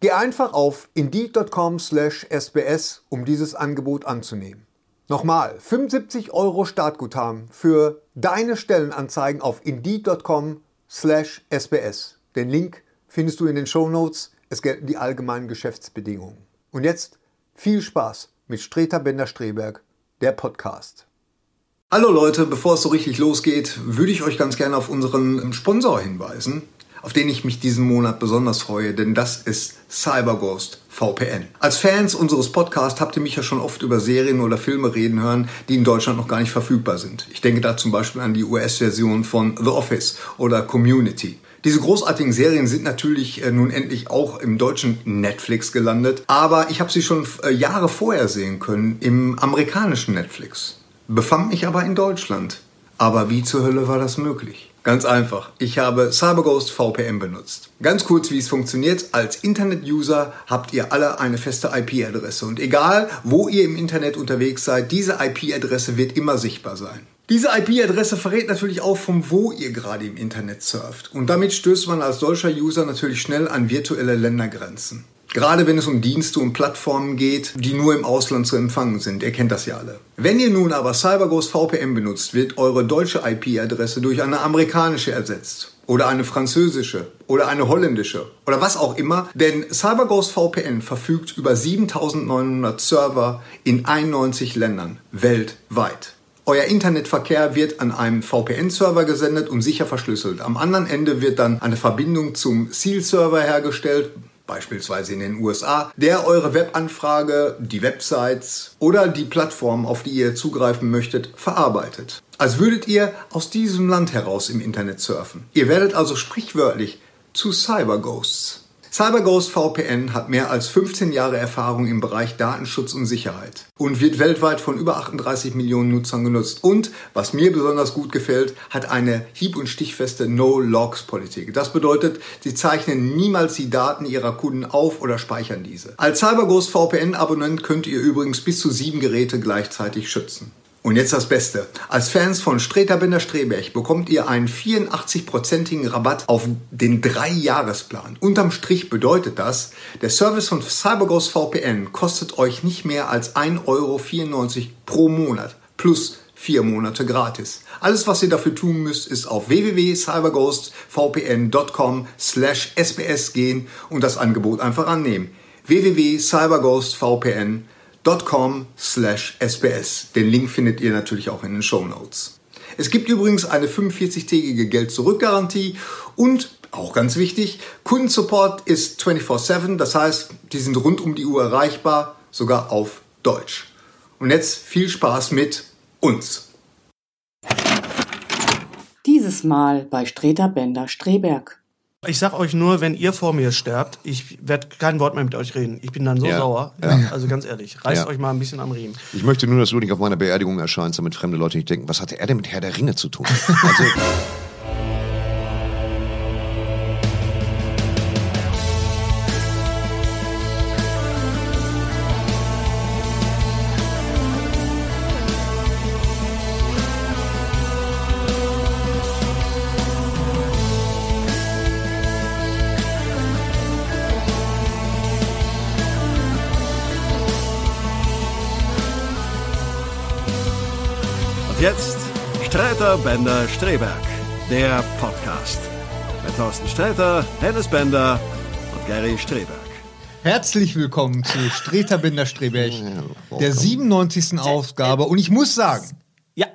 Geh einfach auf indeed.com/sbs, um dieses Angebot anzunehmen. Nochmal, 75 Euro Startguthaben für deine Stellenanzeigen auf indeed.com/sbs. Den Link findest du in den Show Notes. Es gelten die allgemeinen Geschäftsbedingungen. Und jetzt viel Spaß mit Streter Bender-Streberg, der Podcast. Hallo Leute, bevor es so richtig losgeht, würde ich euch ganz gerne auf unseren Sponsor hinweisen auf den ich mich diesen Monat besonders freue, denn das ist CyberGhost VPN. Als Fans unseres Podcasts habt ihr mich ja schon oft über Serien oder Filme reden hören, die in Deutschland noch gar nicht verfügbar sind. Ich denke da zum Beispiel an die US-Version von The Office oder Community. Diese großartigen Serien sind natürlich äh, nun endlich auch im deutschen Netflix gelandet, aber ich habe sie schon äh, Jahre vorher sehen können im amerikanischen Netflix. Befand mich aber in Deutschland. Aber wie zur Hölle war das möglich? Ganz einfach. Ich habe CyberGhost VPN benutzt. Ganz kurz, wie es funktioniert. Als Internet-User habt ihr alle eine feste IP-Adresse. Und egal, wo ihr im Internet unterwegs seid, diese IP-Adresse wird immer sichtbar sein. Diese IP-Adresse verrät natürlich auch, von wo ihr gerade im Internet surft. Und damit stößt man als solcher User natürlich schnell an virtuelle Ländergrenzen. Gerade wenn es um Dienste und Plattformen geht, die nur im Ausland zu empfangen sind. Ihr kennt das ja alle. Wenn ihr nun aber CyberGhost VPN benutzt, wird eure deutsche IP-Adresse durch eine amerikanische ersetzt. Oder eine französische oder eine holländische oder was auch immer, denn CyberGhost VPN verfügt über 7900 Server in 91 Ländern weltweit. Euer Internetverkehr wird an einem VPN-Server gesendet und sicher verschlüsselt. Am anderen Ende wird dann eine Verbindung zum Seal-Server hergestellt, beispielsweise in den USA, der eure Webanfrage, die Websites oder die Plattform, auf die ihr zugreifen möchtet, verarbeitet. Als würdet ihr aus diesem Land heraus im Internet surfen. Ihr werdet also sprichwörtlich zu Cyberghosts. CyberGhost VPN hat mehr als 15 Jahre Erfahrung im Bereich Datenschutz und Sicherheit und wird weltweit von über 38 Millionen Nutzern genutzt. Und, was mir besonders gut gefällt, hat eine hieb- und stichfeste No-Logs-Politik. Das bedeutet, sie zeichnen niemals die Daten ihrer Kunden auf oder speichern diese. Als CyberGhost VPN-Abonnent könnt ihr übrigens bis zu sieben Geräte gleichzeitig schützen. Und jetzt das Beste. Als Fans von Streter Binder Streberg bekommt ihr einen 84-prozentigen Rabatt auf den 3-Jahresplan. Unterm Strich bedeutet das, der Service von CyberGhost VPN kostet euch nicht mehr als 1,94 Euro pro Monat plus vier Monate gratis. Alles, was ihr dafür tun müsst, ist auf www.cyberghostvpn.com slash sbs gehen und das Angebot einfach annehmen. www.cyberghostvpn.com com slash sbs. Den Link findet ihr natürlich auch in den Show Notes. Es gibt übrigens eine 45-tägige Geld-Zurück-Garantie und auch ganz wichtig, Kundensupport ist 24-7, das heißt, die sind rund um die Uhr erreichbar, sogar auf Deutsch. Und jetzt viel Spaß mit uns. Dieses Mal bei Streter Bender Streberg. Ich sag euch nur, wenn ihr vor mir sterbt, ich werde kein Wort mehr mit euch reden. Ich bin dann so ja. sauer. Ja. Also ganz ehrlich, reißt ja. euch mal ein bisschen am Riemen. Ich möchte nur, dass du nicht auf meiner Beerdigung erscheinst, damit fremde Leute nicht denken, was hatte er denn mit Herr der Ringe zu tun? Also, Bender Streberg, der Podcast. Mit Thorsten Sträter, Hennes Bender und Gary Streberg. Herzlich willkommen zu Streter Binder Streberg, der 97. Ausgabe. Und ich muss sagen, Ja.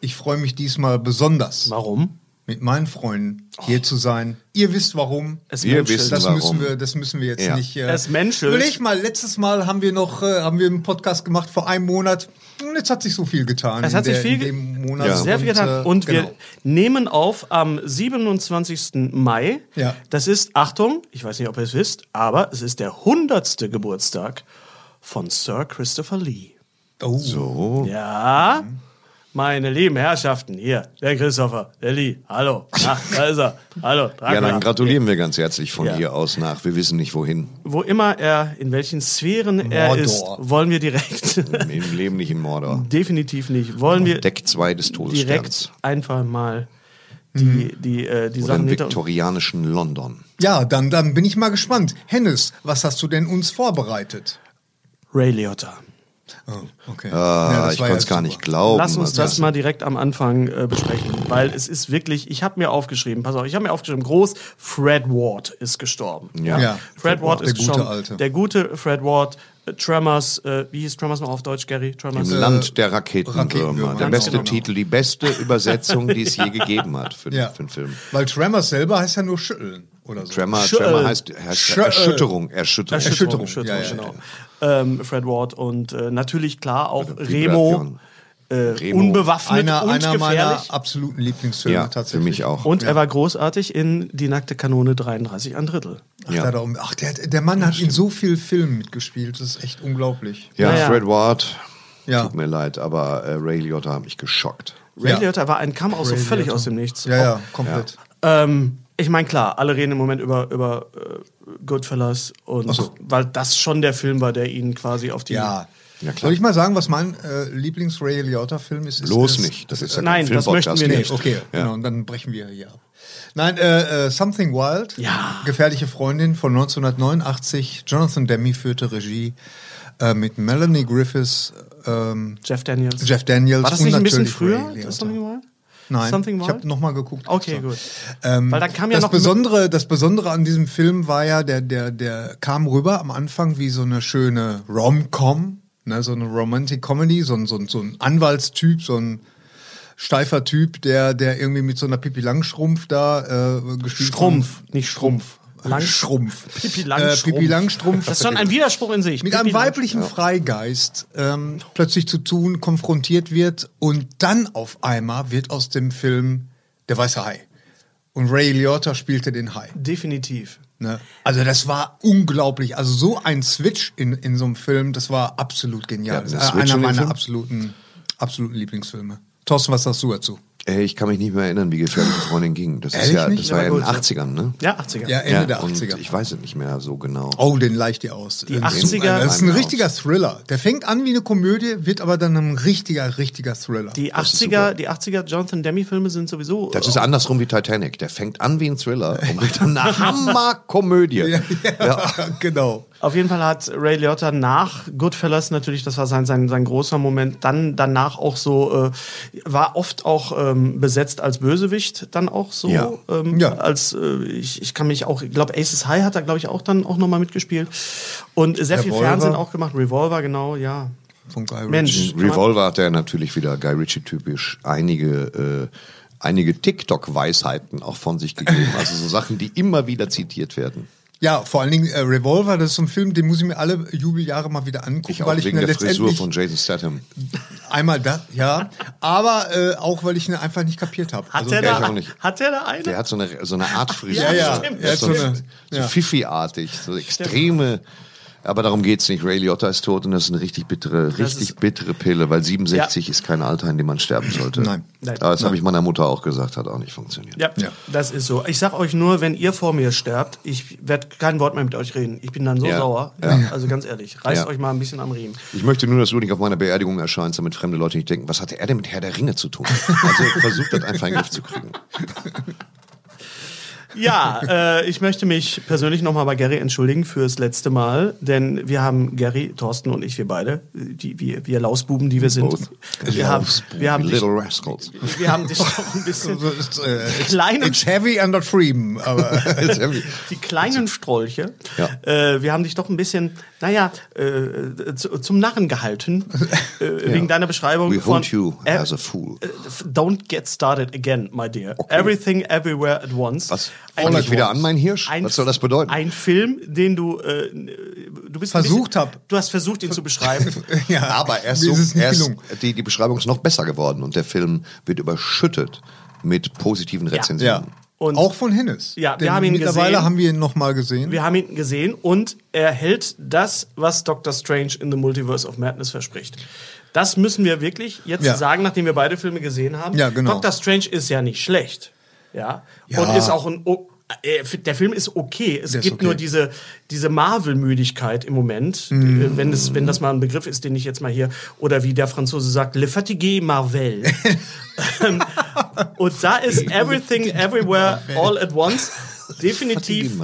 ich freue mich diesmal besonders, Warum? Mit meinen Freunden hier zu sein. Ihr wisst warum. Es Wir menschelt. wissen Das warum. müssen wir, das müssen wir jetzt Ja. nicht. Äh, Es menschelt. Überleg mal, letztes Mal haben wir noch, äh, haben wir einen Podcast gemacht vor einem Monat. Und jetzt hat sich so viel getan. Es hat sich der- viel in Monat. Ja. Sehr viel getan. äh, Und genau. wir nehmen auf am 27. Mai. Ja. Das ist, Achtung, ich weiß nicht, ob ihr es wisst, aber es ist der 100. Geburtstag von Sir Christopher Lee. Oh. So. Ja, meine lieben Herrschaften, hier, der Christopher, der Lee, hallo, Ach, da ist er, hallo, Dracula. Ja, dann gratulieren wir ganz herzlich von Ja. hier aus nach. Wir wissen nicht wohin. Wo immer er, in welchen Sphären er Mordor. ist, wollen wir direkt, Im Leben nicht in Mordor. definitiv nicht, wollen wir Deck 2 des Todessterns. direkt einfach mal die, die, äh, die Oder Sachen im viktorianischen London. Ja, dann, dann bin ich mal gespannt. Hennes, was hast du denn uns vorbereitet? Ray Liotta. Oh, okay. Ah, Ja, ich konnte ja es gar super. nicht glauben. Lass uns das mal direkt am Anfang äh, besprechen, weil es ist wirklich, ich habe mir aufgeschrieben, pass auf, ich habe mir aufgeschrieben, groß, Fred Ward ist gestorben. Ja. Ja. Fred Ward Der ist gute gestorben. Alte. Der gute Fred Ward, äh, Tremors, äh, wie hieß Tremors noch auf Deutsch, Gary? Tremors? Im Land der Raketenwürmer. Raketenwürmer, Der ganz beste genau. Titel, die beste Übersetzung, die es je gegeben hat für, Ja. für einen Film. Weil Tremors selber heißt ja nur schütteln oder so. Tremor. Tremor heißt, heißt Schütteln. Erschütterung. Erschütterung. Erschütterung. Erschütterung, Ja, ja, genau. Ähm, Fred Ward und äh, natürlich klar auch Remo, Vibration. Äh, unbewaffnet Einer, und einer meiner gefährlich. absoluten Lieblingsfilme Ja, für tatsächlich. mich auch. Und er war großartig in Die nackte Kanone 33 ein Drittel. Ach, Ja. um- ach der, der Mann hat in so vielen Filmen mitgespielt. Das ist echt unglaublich. Ja, Naja. Fred Ward, Ja. tut mir leid, aber äh, Ray Liotta hat mich geschockt. Ray Ja. Liotta war ein kam auch so völlig Liotta. aus dem Nichts. Ja, ja, komplett. Ähm, ich meine, klar, alle reden im Moment über, über äh, Goodfellas und so. weil das schon der Film war, der ihn quasi auf die. Ja. Ja, klar. Soll ich mal sagen, was mein äh, Lieblings-Ray Liotta-Film ist? Ist, nicht. Das ist ja Nein, kein das möchten wir Nee, nicht. okay, Ja. genau, und dann brechen wir hier ab. Nein, äh, äh, Something Wild, Ja. Gefährliche Freundin von 1989. Jonathan Demme führte Regie äh, mit Melanie Griffiths, ähm, Jeff Daniels. Jeff Daniels war das nicht ein bisschen früher? Das Something Wild? Nein, Something ich habe nochmal geguckt. Okay, extra. gut. Ähm, Weil dann kam ja das noch- Besondere, das Besondere an diesem Film war ja, der, der, der kam rüber am Anfang wie so eine schöne Rom-Com, ne, so eine Romantic Comedy, so ein, so ein, so ein Anwaltstyp, so ein steifer Typ, der, der irgendwie mit so einer Pippi Langstrumpf da äh, gespielt Schrumpf, nicht Schrumpf. Lang Schrumpf. Pipi Äh, Langstrumpf. Pipi Langstrumpf. Das ist schon ein Widerspruch in sich. mit Pipi einem weiblichen Freigeist ähm, plötzlich zu tun, konfrontiert wird und dann auf einmal wird aus dem Film der weiße Hai. Und Ray Liotta spielte den Hai. Definitiv. Ne? Also das war unglaublich. Also so ein Switch in, in so einem Film, das war absolut genial. Ja, Das ist einer meiner absoluten, absoluten Lieblingsfilme. Thorsten, was sagst du dazu? Äh, ich kann mich nicht mehr erinnern, wie gefährliche Freundin ging. Das ist ja, nicht? das war ja in den Aber gut, 80ern, ne? Ja, 80er. Ja, Ende der und 80er. Ich weiß es nicht mehr so genau. Oh, den leicht dir aus. Die Das ist 80er Das ist ein Aus. richtiger Thriller. Der fängt an wie eine Komödie, wird aber dann ein richtiger, richtiger Thriller. Die Das ist 80er, die 80er Jonathan Demme-Filme sind sowieso. Das ist andersrum wie Titanic. Der fängt an wie ein Thriller und wird dann eine Hammerkomödie. ja, ja, genau. Auf jeden Fall hat Ray Liotta nach Goodfellas natürlich, das war sein, sein, sein großer Moment, dann danach auch so, äh, war oft auch ähm, besetzt als Bösewicht, dann auch so. Ja. Ähm, Ja. Als, äh, ich, ich kann mich auch, ich glaube, Aces High hat er, glaube ich, auch dann auch nochmal mitgespielt. Und sehr viel Revolver. Fernsehen auch gemacht. Revolver, genau, ja. Von Guy Mensch. Ritchie. Man- Revolver hat er natürlich wieder Guy Ritchie typisch einige äh, einige TikTok-Weisheiten auch von sich gegeben. Also so Sachen, die immer wieder zitiert werden. Ja, vor allen Dingen äh, Revolver, das ist so ein Film, den muss ich mir alle Jubeljahre mal wieder angucken, Ich auch weil ich wegen der Frisur von Jason Statham. einmal das, ja, aber äh, auch weil ich ihn einfach nicht kapiert habe. Hat Also, der der da, ich auch nicht. hat der da eine? Der hat so eine, so eine Art Frisur. Ja, ja, stimmt, er hat so, so eine- so ja. Fifi-artig, so extreme. Aber darum geht's nicht. Ray Liotta ist tot und das ist eine richtig bittere, richtig bittere Pille, weil 67 ist kein Alter, in dem man sterben sollte. Nein. Nein. Aber das habe ich meiner Mutter auch gesagt, hat auch nicht funktioniert. Ja, Ja. das ist so. Ich sag euch nur, wenn ihr vor mir sterbt, ich werde kein Wort mehr mit euch reden. Ich bin dann so Ja. sauer. Ja. Also ganz ehrlich, reißt Ja. euch mal ein bisschen am Riemen. Ich möchte nur, dass du nicht auf meiner Beerdigung erscheinst, damit fremde Leute nicht denken, was hatte er denn mit Herr der Ringe zu tun? Also versucht das einfach in den Griff zu kriegen. Ja, äh, ich möchte mich persönlich nochmal bei Gary entschuldigen fürs letzte Mal, denn wir haben Gary, Thorsten und ich, wir beide, die, wir, wir Lausbuben, die wir sind, wir haben, wir haben, dich, Little Rascals. wir haben dich doch ein bisschen it's, äh, it's, Kleine- it's heavy under Freedom, aber die kleinen Strolche. Ja. Äh, wir haben dich doch ein bisschen, naja, äh, zu, zum Narren gehalten, äh, wegen deiner Beschreibung We von you as a fool. äh, Don't get started again, my dear. Everything, everywhere at once. Was? Ein- Fang ich wieder an, mein Hirsch? ein- Was soll das bedeuten? Ein Film, den du, äh, du bist Versucht bisschen, hab. Du hast versucht, ihn zu beschreiben. ja, Aber er ist mir so, er gelungen. die, die Beschreibung ist noch besser geworden und der Film wird überschüttet mit positiven Ja. Rezensionen. Und- auch von Hennes. Ja, wir Denn haben ihn mittlerweile gesehen. haben wir ihn noch mal gesehen. Wir haben ihn gesehen und er hält das, was Doctor Strange in the Multiverse of Madness verspricht. Das müssen wir wirklich jetzt Ja. sagen, nachdem wir beide Filme gesehen haben. Ja, genau. Doctor Strange ist ja nicht schlecht. Ja. Ja. Und ist auch ein. O äh, der Film ist okay. Es Der gibt okay. nur diese, diese Marvel-Müdigkeit im Moment, Mm. wenn, es, wenn das mal ein Begriff ist, den ich jetzt mal hier, oder wie der Franzose sagt, Le Fatigué Marvel. Ähm, Und da ist Everything, Everywhere, All at Once definitiv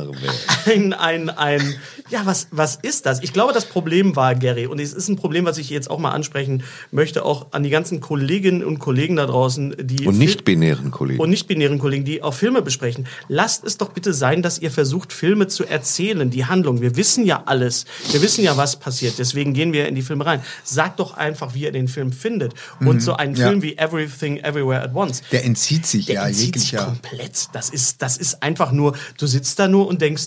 ein, ein, ein, ja, was, was ist das? Ich glaube, das Problem war, Gary, und es ist ein Problem, was ich jetzt auch mal ansprechen möchte, auch an die ganzen Kolleginnen und Kollegen da draußen, die Und nicht-binären Kollegen. und nicht-binären Kollegen, die auch Filme besprechen. Lasst es doch bitte sein, dass ihr versucht, Filme zu erzählen, die Handlung. Wir wissen ja alles. Wir wissen ja, was passiert. Deswegen gehen wir in die Filme rein. Sagt doch einfach, wie ihr den Film findet. Und so ein Mhm. ja. Film wie Everything, Everywhere at Once, Der entzieht sich der ja entzieht sich komplett. Das ist, das ist einfach nur, du sitzt da nur und denkst,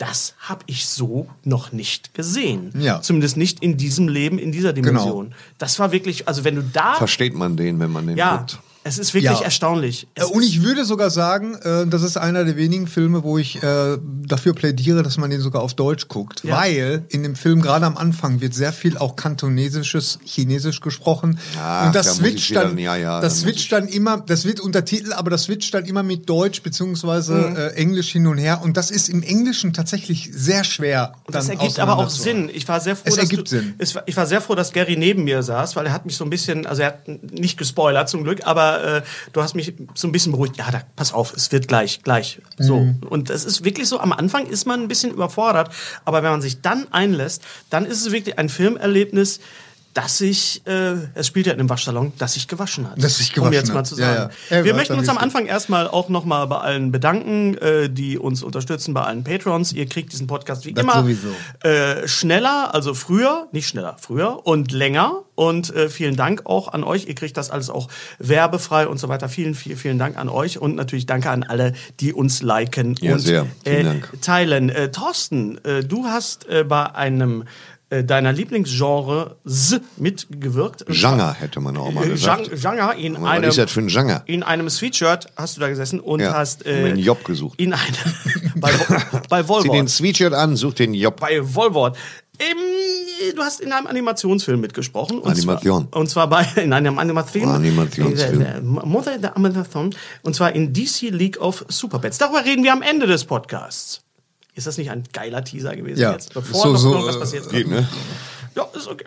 das habe ich so noch nicht gesehen. Ja. Zumindest nicht in diesem Leben, in dieser Dimension. Das war wirklich, also wenn du da, Versteht man den, wenn man den ja, guckt? Es ist wirklich Ja. erstaunlich. Äh, Es Und ist- ich würde sogar sagen, äh, das ist einer der wenigen Filme, wo ich äh, dafür plädiere, dass man den sogar auf Deutsch guckt. Ja. Weil in dem Film gerade am Anfang wird sehr viel auch kantonesisches Chinesisch gesprochen. Ach, und das da switcht wieder- dann, ja, ja, das da muss switcht dann immer, das wird untertitelt, aber das switcht dann immer mit Deutsch beziehungsweise Mhm. äh, Englisch hin und her. Und das ist im Englischen tatsächlich sehr schwer. Und das dann ergibt aber auch. Sinn. Ich war sehr froh, Es dass ergibt du, Sinn. Es ich war sehr froh, dass Gary neben mir saß, weil er hat mich so ein bisschen, also er hat nicht gespoilert zum Glück, aber äh, du hast mich so ein bisschen beruhigt. Ja, da, pass auf, es wird gleich, gleich. So. Mhm. Und es ist wirklich so, am Anfang ist man ein bisschen überfordert, aber wenn man sich dann einlässt, dann ist es wirklich ein Filmerlebnis, das sich, äh, es spielt ja in einem Waschsalon, das sich gewaschen hat. Das sich Um gewaschen jetzt mal zu sagen. ja. Ja, Wir möchten uns am. Anfang erstmal auch nochmal bei allen bedanken, äh, die uns unterstützen, bei allen Patrons. Ihr kriegt diesen Podcast wie Das immer äh, schneller, also früher, nicht schneller, früher und länger. Und äh, vielen Dank auch an euch. Ihr kriegt das alles auch werbefrei und so weiter. Vielen, vielen, vielen Dank an euch und natürlich danke an alle, die uns liken Ja, und sehr. Vielen äh, Dank. teilen. Äh, Thorsten, äh, du hast äh, bei einem äh, deiner Lieblingsgenre mitgewirkt. Genre hätte man auch mal Äh, gesagt. Gen- Genre in Was einem ist das für ein Genre? in einem Sweatshirt hast du da gesessen und Ja, hast wir einen Job gesucht. in einem bei, bei Zieh den Volvo Sweatshirt an, such den Job. bei Volvo ähm, du hast in einem Animationsfilm mitgesprochen und Animation. zwar, und zwar bei in einem Animationsfilm Animationsfilm. Äh, äh, Mother der Animation und zwar in DC League of Superpets darüber reden wir am Ende des Podcasts ist das nicht ein geiler Teaser gewesen Ja. jetzt bevor So- noch so, irgendwas äh, passiert Geht, ne? ja, ist okay.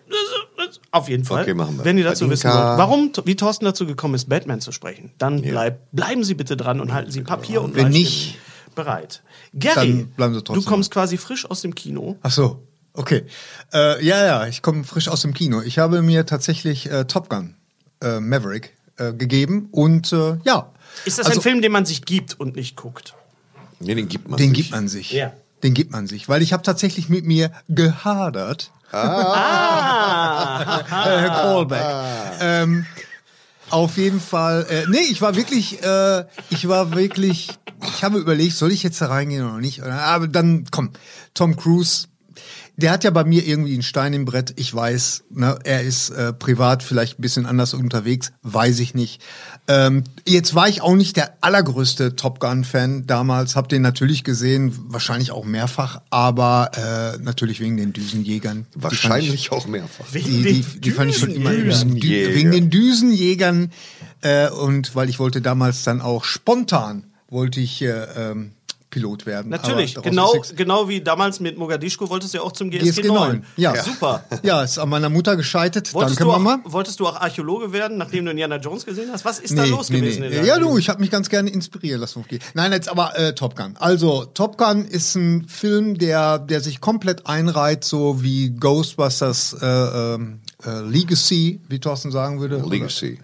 Auf jeden Fall. Okay, machen wir. Wenn ihr dazu wissen wollt, warum, wie Thorsten dazu gekommen ist, Batman zu sprechen, dann bleib, bleiben Sie bitte dran und halten Sie Papier und Wenn nicht, bereit. Gary, du kommst quasi frisch aus dem Kino. Ach so, okay. Äh, ja, ja, ich komme frisch aus dem Kino. Ich habe mir tatsächlich äh, Top Gun äh, Maverick äh, gegeben und äh, ja. Ist das Also, ein Film, den man sich gibt und nicht guckt? Nee, den gibt man Den sich. gibt man sich. Ja. Den gibt man sich, weil ich habe tatsächlich mit mir gehadert. Ah. äh, Callback. Ähm, auf jeden Fall. Äh, nee, ich war wirklich, äh, ich war wirklich, ich habe überlegt, soll ich jetzt da reingehen oder nicht? Aber dann, komm, Tom Cruise, der hat ja bei mir irgendwie einen Stein im Brett. Ich weiß, ne, er ist äh, privat vielleicht ein bisschen anders unterwegs, weiß ich nicht. Ähm, jetzt war ich auch nicht der allergrößte Top Gun-Fan damals, hab den natürlich gesehen, wahrscheinlich auch mehrfach, aber äh, natürlich wegen den Düsenjägern. Die fand ich- Wahrscheinlich auch mehrfach. die, die, die fand ich schon immer Düsenjäger. Dü wegen den Düsenjägern äh, und weil ich wollte damals dann auch spontan wollte ich äh, ähm, Pilot werden. Natürlich, genau, genau wie damals mit Mogadischu wolltest du ja auch zum GSG, GSG 9. Ja. Super. Ja, ist an meiner Mutter gescheitert. Wolltest Danke, du, auch, Mama. wolltest du auch Archäologe werden, nachdem du Indiana Jones gesehen hast? Was ist da los gewesen? in deinem Ja, du, ich habe mich ganz gerne inspirieren lassen. Nein, jetzt aber äh, Top Gun. Also, Top Gun ist ein Film, der, der sich komplett einreiht, so wie Ghostbusters äh, ähm, äh, Legacy, wie Thorsten sagen würde. oder- Legacy.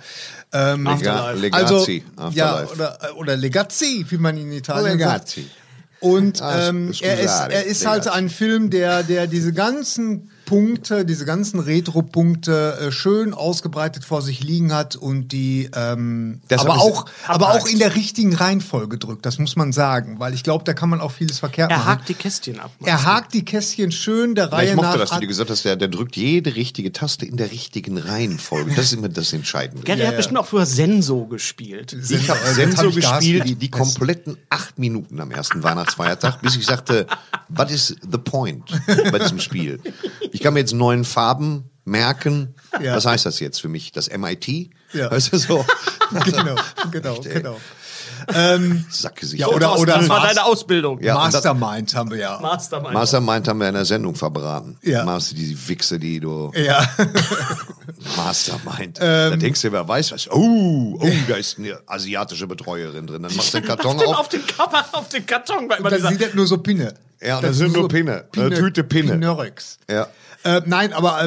Ähm, Lega also, ja, oder, äh, oder Legazzi, wie man in Italien Legacy. sagt. Und Ah, ähm, er ist, er ist halt ein Film, der, der diese ganzen Punkte, diese ganzen Retro-Punkte äh, schön ausgebreitet vor sich liegen hat und die ähm, aber auch, aber auch in der richtigen Reihenfolge drückt, das muss man sagen, weil ich glaube, da kann man auch vieles verkehrt Er machen. hakt die Kästchen ab. er hakt die Kästchen schön der Ja, Reihe ich mochte, nach. dass du dir gesagt hast, der, der drückt jede richtige Taste in der richtigen Reihenfolge. Das ist immer das Entscheidende. Gary hat bestimmt auch früher Senso gespielt. Ich habe das Senso hab ich gespielt, die die kompletten acht Minuten am ersten Weihnachtsfeiertag, bis ich sagte, what is the point bei diesem Spiel? Ich kann mir jetzt neun Farben merken. Ja. Was heißt das jetzt für mich? Das MIT? Ja. Weißt du so? genau, genau, genau. Sackgesicht. Ja, oder- oder das war deine Ausbildung. Ja, das- Mastermind haben wir ja. Mastermind. Mastermind haben wir in der Sendung verbraten. Ja. Machst du diese Wichse, die du. Ja. Mastermind. Ähm. da denkst du, wer weiß was. Oh, oh, da ist eine asiatische Betreuerin drin. Dann machst du den Karton auf, den, auf. den Cover, auf den Karton. War immer Da dieser, sieht das nur so Pinne. Ja, das sind nur Pinne. Eine Tüte Pinne. Pinörix. Ja. Äh, nein, aber äh,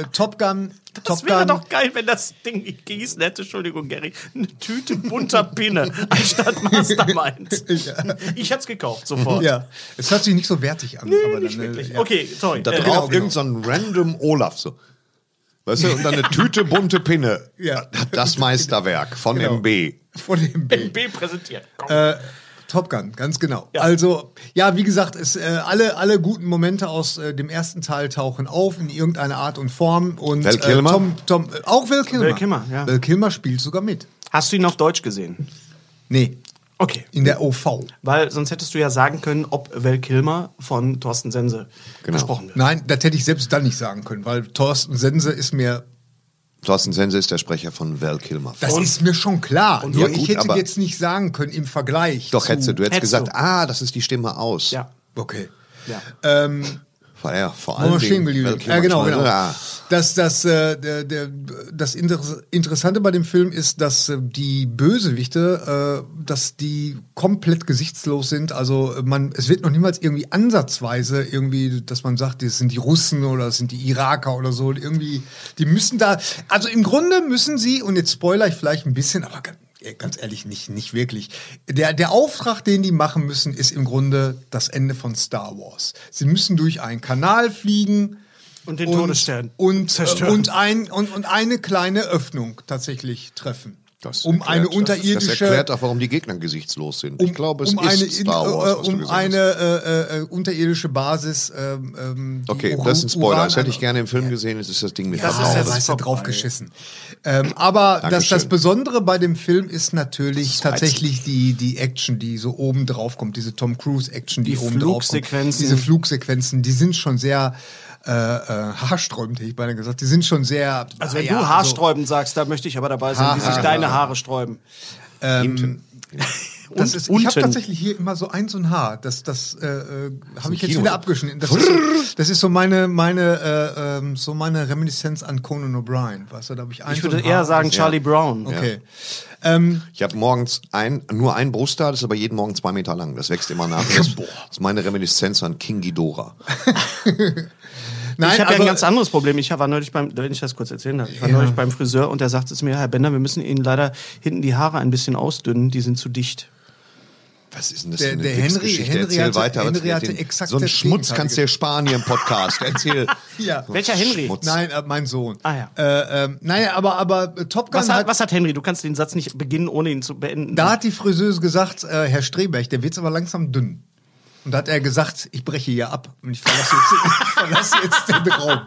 äh, Top Gun. das Top wäre Gun. doch geil, wenn das Ding hieß, hätte, Entschuldigung, Gary, eine Tüte bunter Pinne anstatt Mastermind. Ich hätte es gekauft, sofort. Ja, es hört sich nicht so wertig an. Nee, aber nicht dann, äh, wirklich. ja. Okay, sorry. Da Äh, drauf genau, genau. irgend so ein random Olaf so. Weißt du, und dann eine Tüte bunte Pinne. Ja. Das Meisterwerk von Genau. MB. Von dem B. B präsentiert. Komm. Äh, Top Gun, ganz genau. Ja. Also, ja, wie gesagt, es, äh, alle, alle guten Momente aus äh, dem ersten Teil tauchen auf in irgendeiner Art und Form. Und, Val Kilmer? Äh, Tom, Tom, äh, auch Val Kilmer. Val Kilmer, ja. Val Kilmer spielt sogar mit. Hast du ihn auf Deutsch gesehen? Nee, Okay. in der OV. Weil sonst hättest du ja sagen können, ob Val Kilmer von Thorsten Sense Genau. gesprochen wird. Nein, das hätte ich selbst dann nicht sagen können, weil Thorsten Sense ist mir Thorsten Sense ist der Sprecher von Val Kilmer. Das ist mir schon klar. Nur ja, ich gut, hätte aber- jetzt nicht sagen können im Vergleich. Doch, zu, hättest du. Du hättest Hättest gesagt, du. ah, das ist die Stimme aus. Ja. Okay. ja. Ähm, Ja, vor allem. Ja, genau, genau. ja. Das, das, äh, der, der, das Inter- Interessante bei dem Film ist, dass äh, die Bösewichte, äh, dass die komplett gesichtslos sind. Also äh, man, es wird noch niemals irgendwie ansatzweise irgendwie, dass man sagt, das sind die Russen oder das sind die Iraker oder so. Irgendwie, die müssen da, also im Grunde müssen sie, und jetzt spoiler ich vielleicht ein bisschen, aber ganz, ehrlich, nicht, nicht wirklich. Der, der Auftrag, den die machen müssen, ist im Grunde das Ende von Star Wars. Sie müssen durch einen Kanal fliegen, Und den Todesstern und, zerstören. und, ein, und, und eine kleine Öffnung tatsächlich treffen. Das um erklärt- eine Das unterirdische erklärt auch, warum die Gegner gesichtslos sind. um, ich glaube, es um ist eine, Star Wars, was du um gesagt eine äh, äh, unterirdische Basis. Ähm, ähm, die Okay, das ist ein Spoiler. Uran- Das hätte ich gerne im Film gesehen. Es ist das Ding mit Das Ja, ist jetzt hast du vorbei. drauf geschissen. Ähm, aber das, das. Besondere bei dem Film ist natürlich ist tatsächlich die, die Action, die so oben drauf kommt, diese Tom Cruise Action, die, Die oben drauf kommt. Flugsequenzen. Diese Flugsequenzen, die sind schon sehr äh, äh, haarsträubend, hätte ich beinahe gesagt. Die sind schon sehr. Also wenn ja, du Haarsträubend sagst, da möchte ich aber dabei sein, wie sich Haare. deine Haare sträuben. Hinten. Das ist, ich habe tatsächlich hier immer so ein so ein Haar. Das, das äh, äh, habe ich jetzt Kino. wieder abgeschnitten. Das ist, so, das ist so meine, meine, äh, ähm, so meine Reminiszenz an Conan O'Brien. Weißt du, da habe ich ein Ich so würde ein eher Haar. sagen Charlie Brown. Okay. Ähm, Ich habe morgens ein, nur ein Brusthaar, das ist aber jeden Morgen zwei Meter lang. Das wächst immer nach. Das, das ist meine Reminiszenz an King Ghidorah. nein, ich habe ja ein ganz anderes Problem. Ich war neulich beim, wenn ich das kurz erzählen darf, ich war Ja. neulich beim Friseur und der sagte zu mir, Herr Bender, wir müssen Ihnen leider hinten die Haare ein bisschen ausdünnen, die sind zu dicht. Was ist denn das Der- für eine der Henry-? Henry Erzähl hatte- weiter. was Henry hatte den- exakt so einen das Schmutz kannst du dir sparen hier im Podcast. Erzähl. Ja. Welcher Henry? Schmutz. Nein, äh, mein Sohn. Ah, ja. Äh, ähm, naja, aber, aber äh, Top Gun Was hat, hat, was hat Henry? Du kannst den Satz nicht beginnen, ohne ihn zu beenden. da hat die Friseuse gesagt, äh, Herr Streberg, der wird's aber langsam dünn. Und da hat er gesagt, ich breche hier ab und ich verlasse jetzt, ich verlasse jetzt den Raum.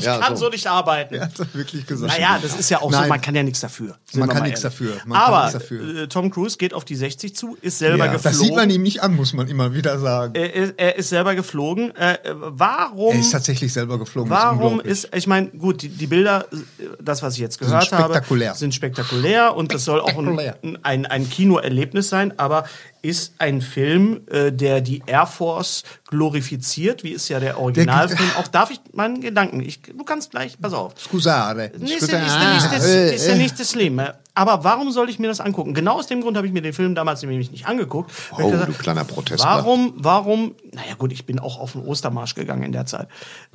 Ja, Kann so nicht arbeiten. Er hat das wirklich gesagt. Naja, das ist ja auch so, Nein. man kann ja nichts dafür. Sind Man kann nichts dafür. Man kann Aber nichts dafür. Tom Cruise geht auf die 60 zu, ist selber Ja, geflogen. das sieht man ihm nicht an, muss man immer wieder sagen. er, ist- er ist selber geflogen. Äh, warum? Er ist tatsächlich selber geflogen. ist Warum unglaublich. ist, ich meine, gut, die, die Bilder, äh, das, was ich jetzt gehört spektakulär. habe, sind spektakulär und das soll auch ein, ein, ein Kinoerlebnis sein, aber ist ein Film, äh, der die Air Force glorifiziert, wie ist ja der Originalfilm. auch darf ich meinen Gedanken, ich, du kannst gleich, pass auf. Scusare. Nee, ist, ja- ist, ja nicht das, Äh, ist ja nicht das Schlimme. Aber warum soll ich mir das angucken? Genau aus dem Grund habe ich mir den Film damals nämlich nicht angeguckt. Oh, ich du kleiner Protestler. Warum, warum, naja gut, ich bin auch auf den Ostermarsch gegangen in der Zeit.